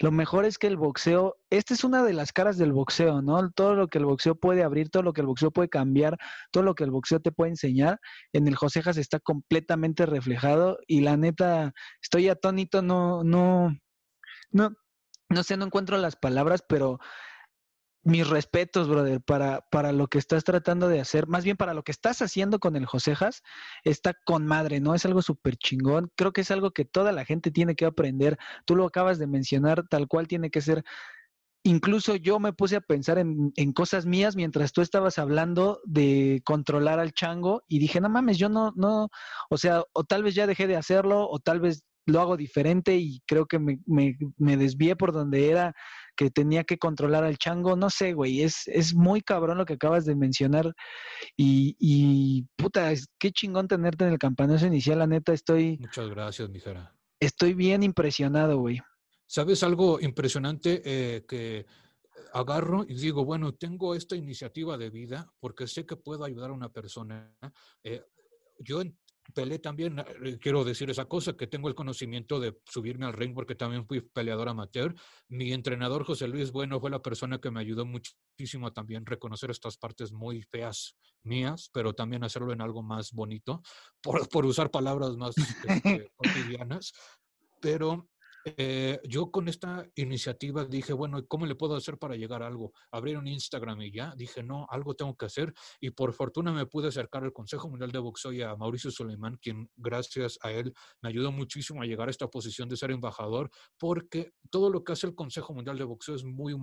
Lo mejor es que el boxeo, esta es una de las caras del boxeo, ¿no? Todo lo que el boxeo puede abrir, todo lo que el boxeo puede cambiar, todo lo que el boxeo te puede enseñar, en el Josejas está completamente reflejado y la neta, estoy atónito, no, no, no, no sé, no encuentro las palabras, pero mis respetos, brother, para, para lo que estás tratando de hacer, más bien para lo que estás haciendo con el Josejas, está con madre, ¿no? Es algo súper chingón. Creo que es algo que toda la gente tiene que aprender. Tú lo acabas de mencionar, tal cual tiene que ser. Incluso yo me puse a pensar en, en cosas mías mientras tú estabas hablando de controlar al chango y dije, no mames, yo no, no, o sea, o tal vez ya dejé de hacerlo, o tal vez lo hago diferente y creo que me, me, me desvié por donde era que tenía que controlar al chango, no sé, güey, es, es muy cabrón lo que acabas de mencionar y, y puta, es, qué chingón tenerte en el campanazo inicial, la neta, estoy... Muchas gracias, mijera. Estoy bien impresionado, güey. ¿Sabes algo impresionante eh, que agarro y digo, bueno, tengo esta iniciativa de vida porque sé que puedo ayudar a una persona. Eh, yo peleé también, eh, quiero decir esa cosa, que tengo el conocimiento de subirme al ring porque también fui peleador amateur. Mi entrenador José Luis Bueno fue la persona que me ayudó muchísimo a también reconocer estas partes muy feas mías, pero también hacerlo en algo más bonito, por, por usar palabras más este, [LAUGHS] cotidianas. Pero eh, yo con esta iniciativa dije, bueno, ¿cómo le puedo hacer para llegar a algo? Abrir un Instagram y ya. Dije, no, algo tengo que hacer. Y por fortuna me pude acercar al Consejo Mundial de Boxeo y a Mauricio Suleiman, quien gracias a él me ayudó muchísimo a llegar a esta posición de ser embajador, porque todo lo que hace el Consejo Mundial de Boxeo es muy,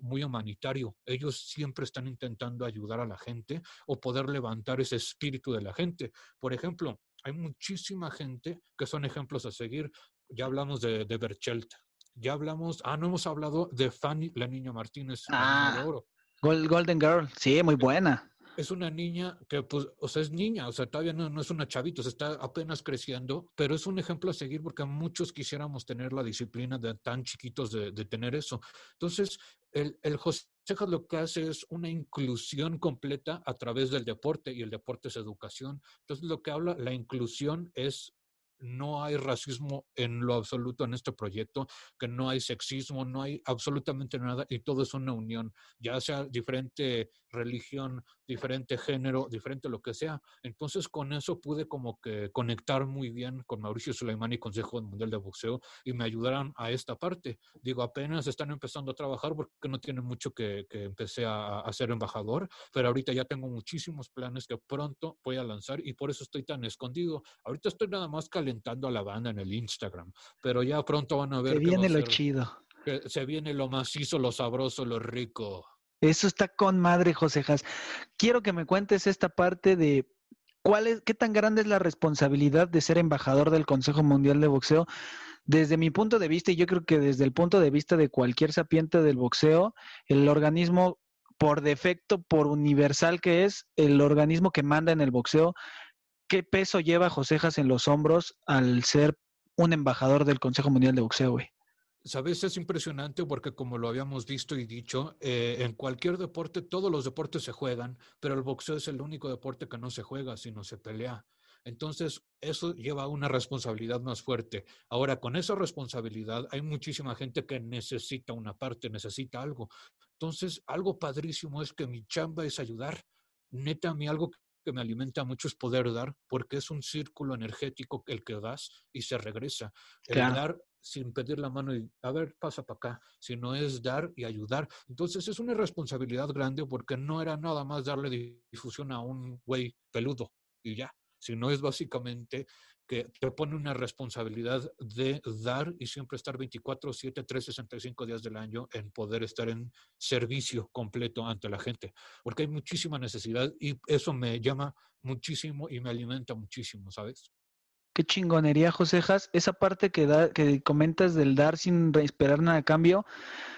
muy humanitario. Ellos siempre están intentando ayudar a la gente o poder levantar ese espíritu de la gente. Por ejemplo, hay muchísima gente que son ejemplos a seguir. Ya hablamos de, de Berchelt. Ya hablamos, ah, no hemos hablado de Fanny, la niña Martínez. Ah, de oro. Golden Girl, sí, muy buena. Es una niña que, pues, o sea, es niña, o sea, todavía no, no es una chavita, o sea, está apenas creciendo, pero es un ejemplo a seguir porque muchos quisiéramos tener la disciplina de tan chiquitos de, de tener eso. Entonces, el, el José lo que hace es una inclusión completa a través del deporte y el deporte es educación. Entonces, lo que habla, la inclusión es no hay racismo en lo absoluto en este proyecto, que no hay sexismo, no hay absolutamente nada y todo es una unión, ya sea diferente religión, diferente género, diferente lo que sea. Entonces con eso pude como que conectar muy bien con Mauricio Suleimán y Consejo Mundial de Boxeo y me ayudaron a esta parte. Digo, apenas están empezando a trabajar porque no tiene mucho que, que empecé a, a embajador, pero ahorita ya tengo muchísimos planes que pronto voy a lanzar y por eso estoy tan escondido. Ahorita estoy nada más calentando a la banda en el Instagram, pero ya pronto van a ver. Se viene lo chido. Que se viene lo macizo, lo sabroso, lo rico. Eso está con madre, Josejas. Quiero que me cuentes esta parte de cuál es, qué tan grande es la responsabilidad de ser embajador del Consejo Mundial de Boxeo. Desde mi punto de vista, y yo creo que desde el punto de vista de cualquier sapiente del boxeo, el organismo por defecto, por universal que es, el organismo que manda en el boxeo, ¿qué peso lleva Josejas en los hombros al ser un embajador del Consejo Mundial de Boxeo, güey? Sabes, es impresionante porque como lo habíamos visto y dicho, eh, en cualquier deporte, todos los deportes se juegan, pero el boxeo es el único deporte que no se juega, sino se pelea. Entonces, eso lleva a una responsabilidad más fuerte. Ahora, con esa responsabilidad, hay muchísima gente que necesita una parte, necesita algo. Entonces, algo padrísimo es que mi chamba es ayudar. Neta, a mí algo que me alimenta mucho es poder dar, porque es un círculo energético el que das y se regresa. El Claro. dar sin pedir la mano y, a ver, pasa para acá, sino es dar y ayudar. Entonces es una responsabilidad grande porque no era nada más darle difusión a un güey peludo y ya, sino es básicamente que te pone una responsabilidad de dar y siempre estar 24, 7, 365 días del año en poder estar en servicio completo ante la gente, porque hay muchísima necesidad y eso me llama muchísimo y me alimenta muchísimo, ¿sabes? Qué chingonería, Josejas. Esa parte que, da, que comentas del dar sin esperar nada a cambio,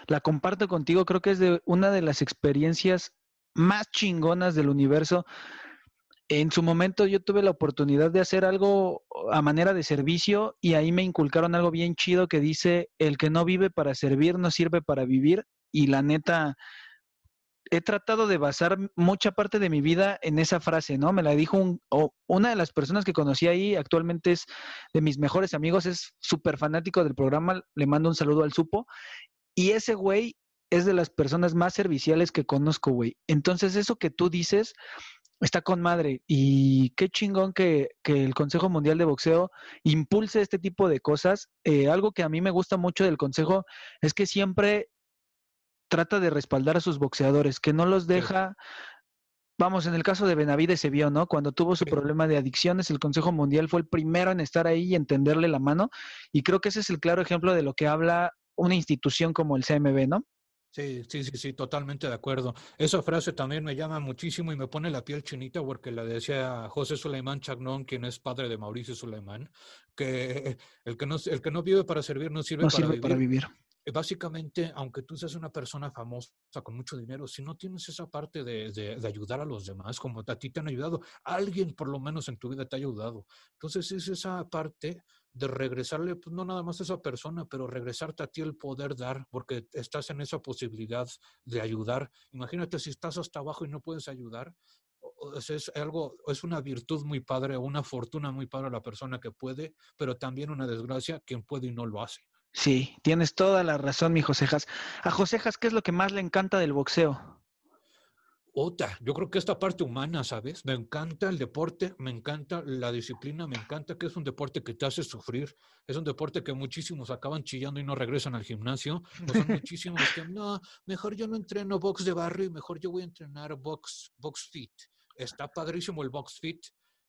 la comparto contigo. Creo que es de una de las experiencias más chingonas del universo. En su momento yo tuve la oportunidad de hacer algo a manera de servicio y ahí me inculcaron algo bien chido que dice, el que no vive para servir no sirve para vivir. Y la neta, he tratado de basar mucha parte de mi vida en esa frase, ¿no? Me la dijo un, una de las personas que conocí ahí, actualmente es de mis mejores amigos, es súper fanático del programa, le mando un saludo al supo, y ese güey es de las personas más serviciales que conozco, güey. Entonces, eso que tú dices está con madre, y qué chingón que, que el Consejo Mundial de Boxeo impulse este tipo de cosas. Eh, algo que a mí me gusta mucho del Consejo es que siempre trata de respaldar a sus boxeadores, que no los deja, vamos, en el caso de Benavides se vio, ¿no? Cuando tuvo su problema de adicciones, el Consejo Mundial fue el primero en estar ahí y entenderle la mano, y creo que ese es el claro ejemplo de lo que habla una institución como el CMB, ¿no? Sí, sí, sí, sí, totalmente de acuerdo. Esa frase también me llama muchísimo y me pone la piel chinita porque la decía José Suleimán Chagnón, quien es padre de Mauricio Suleimán, que el que no, el que no vive para servir no sirve, para vivir. Básicamente, aunque tú seas una persona famosa con mucho dinero, si no tienes esa parte de, de, ayudar a los demás, como a ti te han ayudado, alguien por lo menos en tu vida te ha ayudado. Entonces es esa parte de regresarle, pues no nada más a esa persona, pero regresarte a ti el poder dar, porque estás en esa posibilidad de ayudar. Imagínate si estás hasta abajo y no puedes ayudar, es algo, es una virtud muy padre, una fortuna muy padre a la persona que puede, pero también una desgracia quien puede y no lo hace. Sí, tienes toda la razón, mi Josejas. A Josejas, ¿qué es lo que más le encanta del boxeo? Otra, yo creo que esta parte humana, ¿sabes? Me encanta el deporte, me encanta la disciplina, me encanta que es un deporte que te hace sufrir, es un deporte que muchísimos acaban chillando y no regresan al gimnasio, son [LAUGHS] muchísimos que no, mejor yo no entreno box de barrio, mejor yo voy a entrenar box, box fit. Está padrísimo el box fit,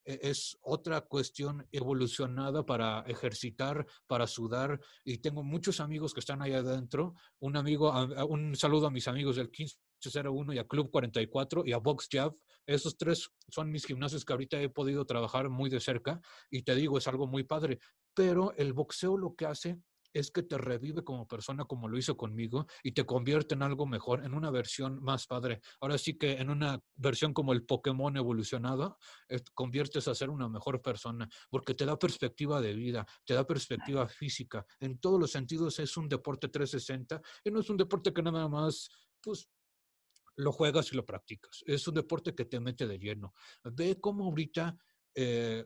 es otra cuestión evolucionada para ejercitar, para sudar. Y tengo muchos amigos que están ahí adentro. Un amigo, un saludo a mis amigos del 1501 y a Club 44 y a Box Jab. Esos tres son mis gimnasios que ahorita he podido trabajar muy de cerca y te digo, es algo muy padre. Pero el boxeo lo que hace es que te revive como persona como lo hizo conmigo y te convierte en algo mejor, en una versión más padre. Ahora sí que en una versión como el Pokémon evolucionado, eh, conviertes a ser una mejor persona porque te da perspectiva de vida, te da perspectiva física. En todos los sentidos es un deporte 360 y no es un deporte que nada más, pues, lo juegas y lo practicas. Es un deporte que te mete de lleno. Ve cómo ahorita eh,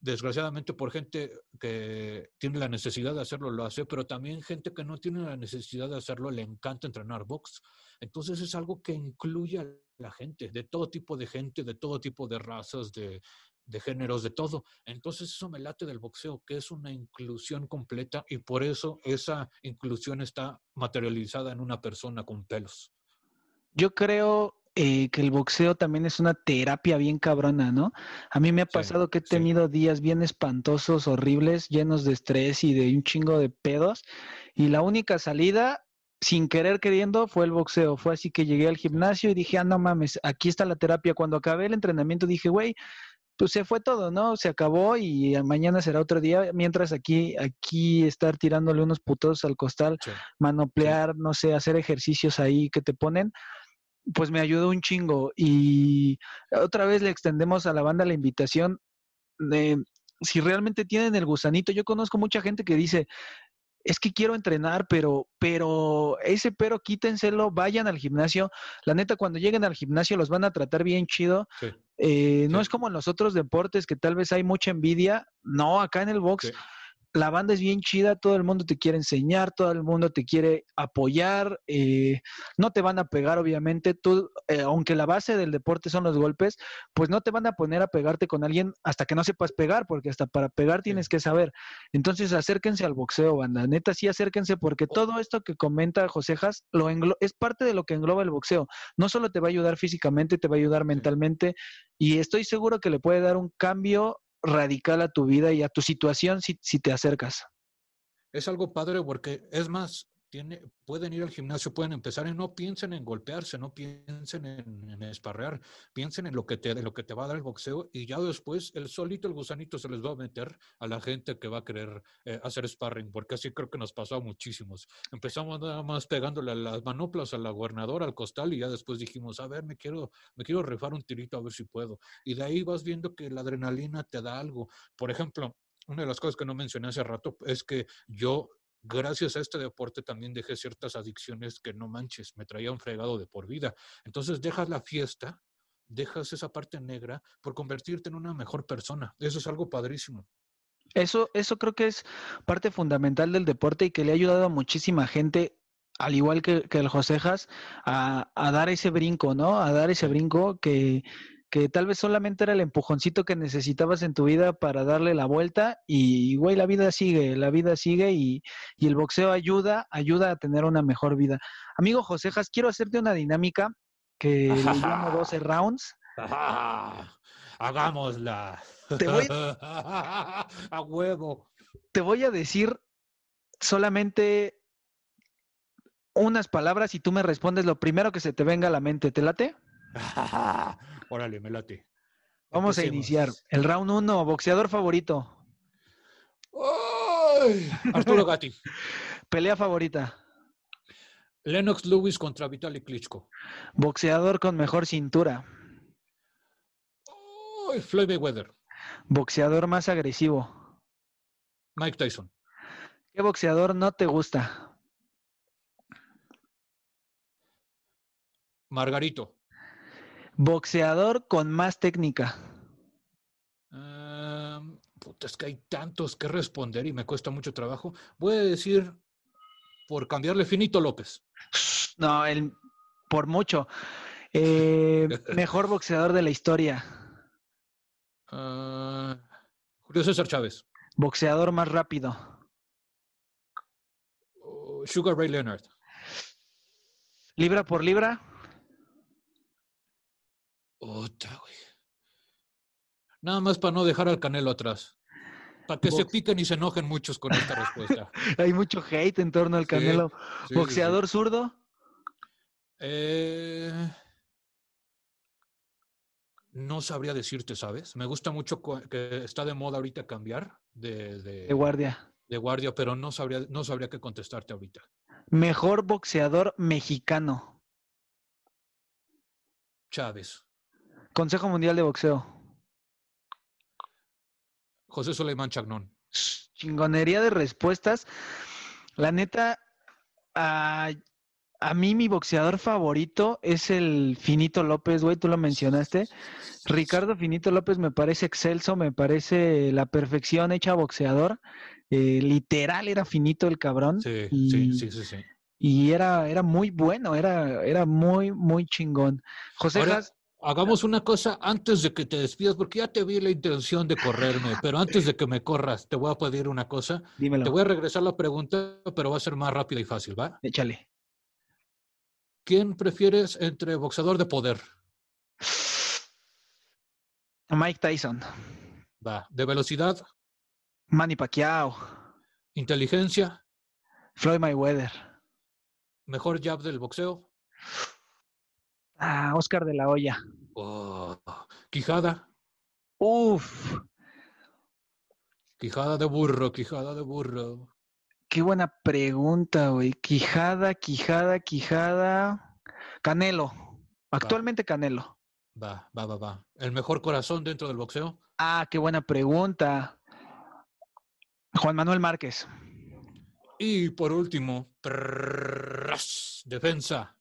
desgraciadamente por gente que tiene la necesidad de hacerlo, lo hace, pero también gente que no tiene la necesidad de hacerlo, le encanta entrenar box. Entonces es algo que incluye a la gente, de todo tipo de gente, de todo tipo de razas, de, de géneros, de todo. Entonces eso me late del boxeo, que es una inclusión completa y por eso esa inclusión está materializada en una persona con pelos. Yo creo eh, que el boxeo también es una terapia bien cabrona, ¿no? A mí me ha pasado que he tenido días bien espantosos, horribles, llenos de estrés y de un chingo de pedos. Y la única salida, sin querer queriendo, fue el boxeo. Fue así que llegué al gimnasio y dije, ah, no mames, aquí está la terapia. Cuando acabé el entrenamiento dije, güey, pues se fue todo, ¿no? Se acabó y mañana será otro día, mientras aquí, aquí estar tirándole unos putos al costal, manoplear, no sé, hacer ejercicios ahí que te ponen, pues me ayudó un chingo. Y otra vez le extendemos a la banda la invitación de si realmente tienen el gusanito. Yo conozco mucha gente que dice, es que quiero entrenar, pero, pero ese pero quítenselo, vayan al gimnasio. La neta, cuando lleguen al gimnasio los van a tratar bien chido. Eh, no es como en los otros deportes que tal vez hay mucha envidia. No, acá en el box la banda es bien chida, todo el mundo te quiere enseñar, todo el mundo te quiere apoyar, eh, no te van a pegar obviamente, tú, eh, aunque la base del deporte son los golpes, pues no te van a poner a pegarte con alguien hasta que no sepas pegar, porque hasta para pegar tienes que saber. Entonces acérquense al boxeo, banda, neta sí acérquense, porque todo esto que comenta Josejas lo es parte de lo que engloba el boxeo. No solo te va a ayudar físicamente, te va a ayudar mentalmente, y estoy seguro que le puede dar un cambio radical a tu vida y a tu situación si, si te acercas. Es algo padre porque, es más, pueden ir al gimnasio, pueden empezar y no piensen en golpearse, no piensen en, en esparrear, piensen en lo, que te, lo que te va a dar el boxeo y ya después el solito, el gusanito se les va a meter a la gente que va a querer eh, hacer sparring, porque así creo que nos pasó a muchísimos. Empezamos nada más pegándole las manoplas a la gobernadora, al costal y ya después dijimos, a ver, me quiero, me quiero rifar un tirito a ver si puedo. Y de ahí vas viendo que la adrenalina te da algo. Por ejemplo, una de las cosas que no mencioné hace rato es que yo gracias a este deporte también dejé ciertas adicciones que no manches, me traían fregado de por vida. Entonces dejas la fiesta, dejas esa parte negra por convertirte en una mejor persona. Eso es algo padrísimo. Eso, eso creo que es parte fundamental del deporte y que le ha ayudado a muchísima gente, al igual que, el Josejas, a dar ese brinco, ¿no? A dar ese brinco que, que tal vez solamente era el empujoncito que necesitabas en tu vida para darle la vuelta y, güey, la vida sigue, la vida sigue y, y el boxeo ayuda, ayuda a tener una mejor vida. Amigo Josejas, quiero hacerte una dinámica que le llamo [LAUGHS] 12 rounds. [LAUGHS] Hagámosla. Te voy- [LAUGHS] a huevo. Te voy a decir solamente unas palabras y tú me respondes lo primero que se te venga a la mente. ¿Te late? [LAUGHS] Órale, me late. Vamos a iniciar. El round 1, boxeador favorito, ¡Ay! [LAUGHS] Arturo Gatti. pelea favorita, Lennox Lewis contra Vitaly Klitschko. boxeador con mejor cintura, Ay, Floyd Mayweather. boxeador más agresivo. Mike Tyson. ¿Qué boxeador no te gusta? Margarito. Boxeador con más técnica. Puta, es que hay tantos que responder y me cuesta mucho trabajo. Voy a decir, por cambiarle, Finito López. No, el, por mucho. Eh, [LAUGHS] mejor boxeador de la historia. Ah, Julio César Chávez. Boxeador más rápido. Sugar Ray Leonard. Libra por libra. Otra, güey. Nada más para no dejar al Canelo atrás. Para que se piquen y se enojen muchos con esta respuesta. [LAUGHS] Hay mucho hate en torno al Canelo. Sí, sí, sí. boxeador zurdo. Eh, no sabría decirte, ¿sabes? Me gusta mucho que está de moda ahorita cambiar de, de- De guardia. de guardia, pero no sabría, no sabría qué contestarte ahorita. Mejor boxeador mexicano. Chávez. Consejo Mundial de Boxeo. José Soleimán Chagnón. Chingonería de respuestas. La neta, a, a mí mi boxeador favorito es el Finito López, güey, tú lo mencionaste. Ricardo Finito López me parece excelso, me parece la perfección hecha boxeador. Eh, literal era finito el cabrón. Sí, y, sí, sí, sí, sí. y era, era muy bueno, era, era muy, muy chingón. José Ahora, hagamos una cosa antes de que te despidas, porque ya te vi la intención de correrme, pero antes de que me corras, te voy a pedir una cosa. dímelo, Te voy a regresar la pregunta, pero va a ser más rápida y fácil, ¿va? échale. ¿Quién prefieres entre boxeador de poder? Mike Tyson, Va. ¿De velocidad? Manny Pacquiao, ¿Inteligencia? Floyd Mayweather, ¿Mejor jab del boxeo? Ah, Oscar de la Hoya. Oh, ¿Quijada? Uf, Quijada de burro, quijada de burro. qué buena pregunta, güey. Quijada, Quijada, Quijada. Canelo. Actualmente Canelo. Va, va, va, va. ¿El mejor corazón dentro del boxeo? Ah, qué buena pregunta. Juan Manuel Márquez. Y por último, prrrras, defensa.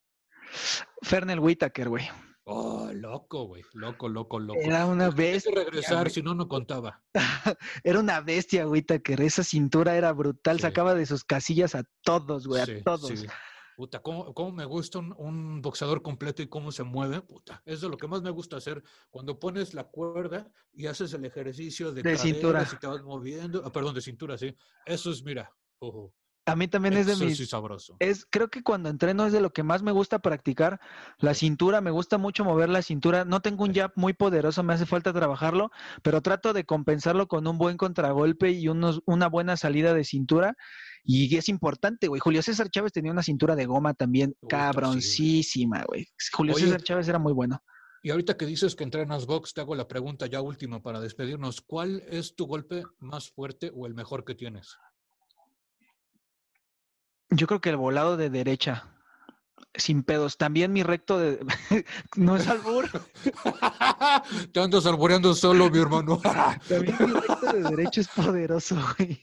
Fernel Whitaker, güey. Oh, loco, güey. Loco, loco, loco. Era una que bestia. regresar, si no, no contaba. [LAUGHS] Era una bestia, Whitaker. Esa cintura era brutal. Sí. Sacaba de sus casillas a todos, güey. Sí, a todos. sí. Puta, ¿cómo, cómo me gusta un, un boxeador completo y cómo se mueve? Puta, eso es lo que más me gusta hacer. Cuando pones la cuerda y haces el ejercicio de, De cintura. y te vas moviendo. ah, perdón, de cintura, sí. Eso es, mira. ojo. A mí también es de mis... sí sabroso. Es, creo que cuando entreno es de lo que más me gusta practicar. La cintura, me gusta mucho mover la cintura. No tengo un jab muy poderoso, me hace falta trabajarlo, pero trato de compensarlo con un buen contragolpe y unos, una buena salida de cintura. Y es importante, güey. Julio César Chávez tenía una cintura de goma también güey. cabroncísima, güey. Julio Oye. César Chávez era muy bueno. Y ahorita que dices que entrenas box, te hago la pregunta ya última para despedirnos. ¿Cuál es tu golpe más fuerte o el mejor que tienes? Yo creo que el volado de derecha, sin pedos. También mi recto de... [LAUGHS] no es albur. [LAUGHS] Te andas alboreando solo, mi hermano. [LAUGHS] También mi recto de derecha es poderoso, güey.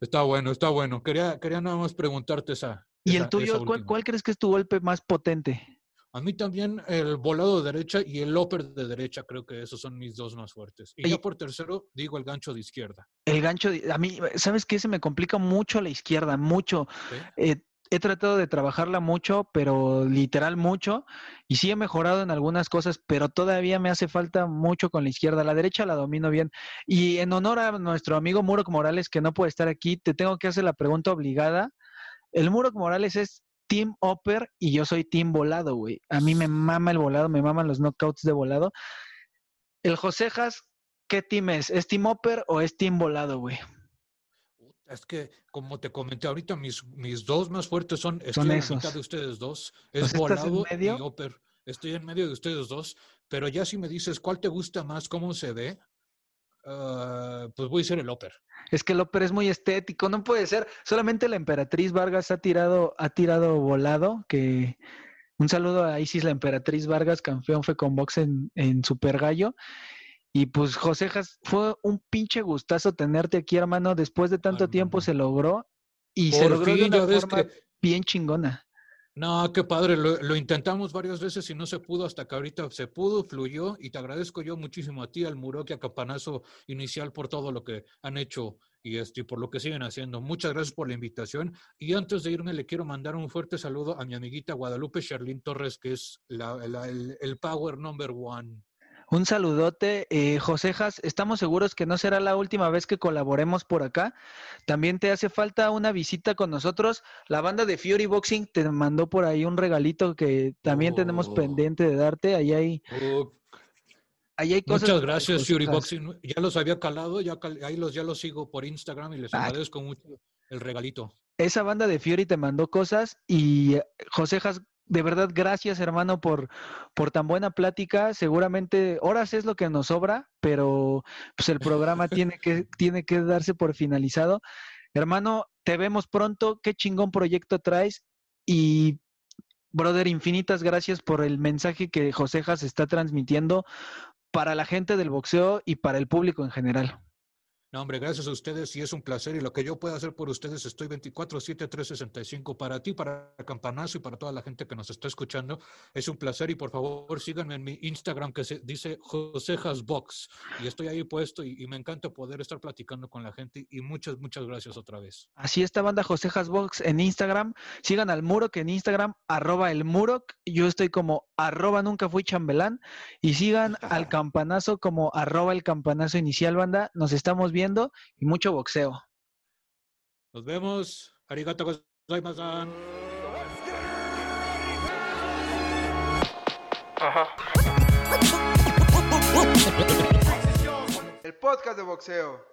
está bueno, está bueno. Quería, quería nada más preguntarte esa. ¿Y esa- el tuyo, ¿cuál, cuál crees que es tu golpe más potente? A mí también el volado de derecha y el upper de derecha, creo que esos son mis dos más fuertes. Y Oye. ya por tercero, digo el gancho de izquierda. El gancho, de- a mí, ¿sabes qué? Se me complica mucho la izquierda, mucho. ¿sí? Eh, he tratado de trabajarla mucho, pero literal mucho, y sí he mejorado en algunas cosas, pero todavía me hace falta mucho con la izquierda. La derecha la domino bien. Y en honor a nuestro amigo Murok Morales, que no puede estar aquí, te tengo que hacer la pregunta obligada. El Murok Morales es Team Upper y yo soy Team Volado, güey. A mí me mama el volado, me maman los knockouts de volado. El Josejas, ¿qué team es? ¿Es Team Upper o es Team Volado, güey? Es que, como te comenté ahorita, mis, mis dos más fuertes son, estoy Son la esos. mitad de ustedes dos, es sea, ¿estás en volado medio? y upper. Estoy en medio de ustedes dos, pero ya si me dices cuál te gusta más, cómo se ve, ah, pues voy a ser el upper. Es que el Upper es muy estético, no puede ser. Solamente la emperatriz Vargas ha tirado, ha tirado volado, que un saludo a Isis, la emperatriz Vargas, campeón fue con box en, en Super Gallo. Y pues Josejas, fue un pinche gustazo tenerte aquí, hermano. Después de tanto tiempo se logró y se logró de una forma que bien chingona. No, qué padre, lo, intentamos varias veces y no se pudo hasta que ahorita se pudo, fluyó y te agradezco yo muchísimo a ti, al Muroki, a Capanazo Inicial por todo lo que han hecho y, este, y por lo que siguen haciendo. Muchas gracias por la invitación y antes de irme le quiero mandar un fuerte saludo a mi amiguita Guadalupe Sherlyn Torres, que es la- el Power Number One. Un saludote, eh, Josejas. Estamos seguros que no será la última vez que colaboremos por acá. También te hace falta una visita con nosotros. La banda de Fury Boxing te mandó por ahí un regalito que también tenemos Oh. pendiente de darte. Ahí hay, Oh, ahí hay cosas. muchas gracias, Fury. Boxing. Ya los había calado, ya cal- ahí los, ya los sigo por Instagram y les Ah. agradezco mucho el regalito. Esa banda de Fury te mandó cosas y eh, Josejas, de verdad, gracias hermano por, por tan buena plática. Seguramente horas es lo que nos sobra, pero pues el programa [LAUGHS] tiene que, tiene que darse por finalizado. Hermano, te vemos pronto. Qué chingón proyecto traes. Y, brother, infinitas gracias por el mensaje que Josejas está transmitiendo para la gente del boxeo y para el público en general. No, hombre, gracias a ustedes y es un placer. Y lo que yo pueda hacer por ustedes, estoy 24-7-365 para ti, para Campanazo y para toda la gente que nos está escuchando. Es un placer y por favor síganme en mi Instagram que se dice Josejas Box. Y estoy ahí puesto y, y me encanta poder estar platicando con la gente. Y muchas, muchas gracias otra vez. Así está banda Josejas Box en Instagram. Sigan al Murok en Instagram, arroba el Murok. Yo estoy como arroba nunca fui chambelán. Y sigan al [LAUGHS] campanazo como arroba el campanazo inicial banda. Nos estamos viendo y mucho boxeo. Nos vemos. Arigato gozaimasu. El podcast de boxeo.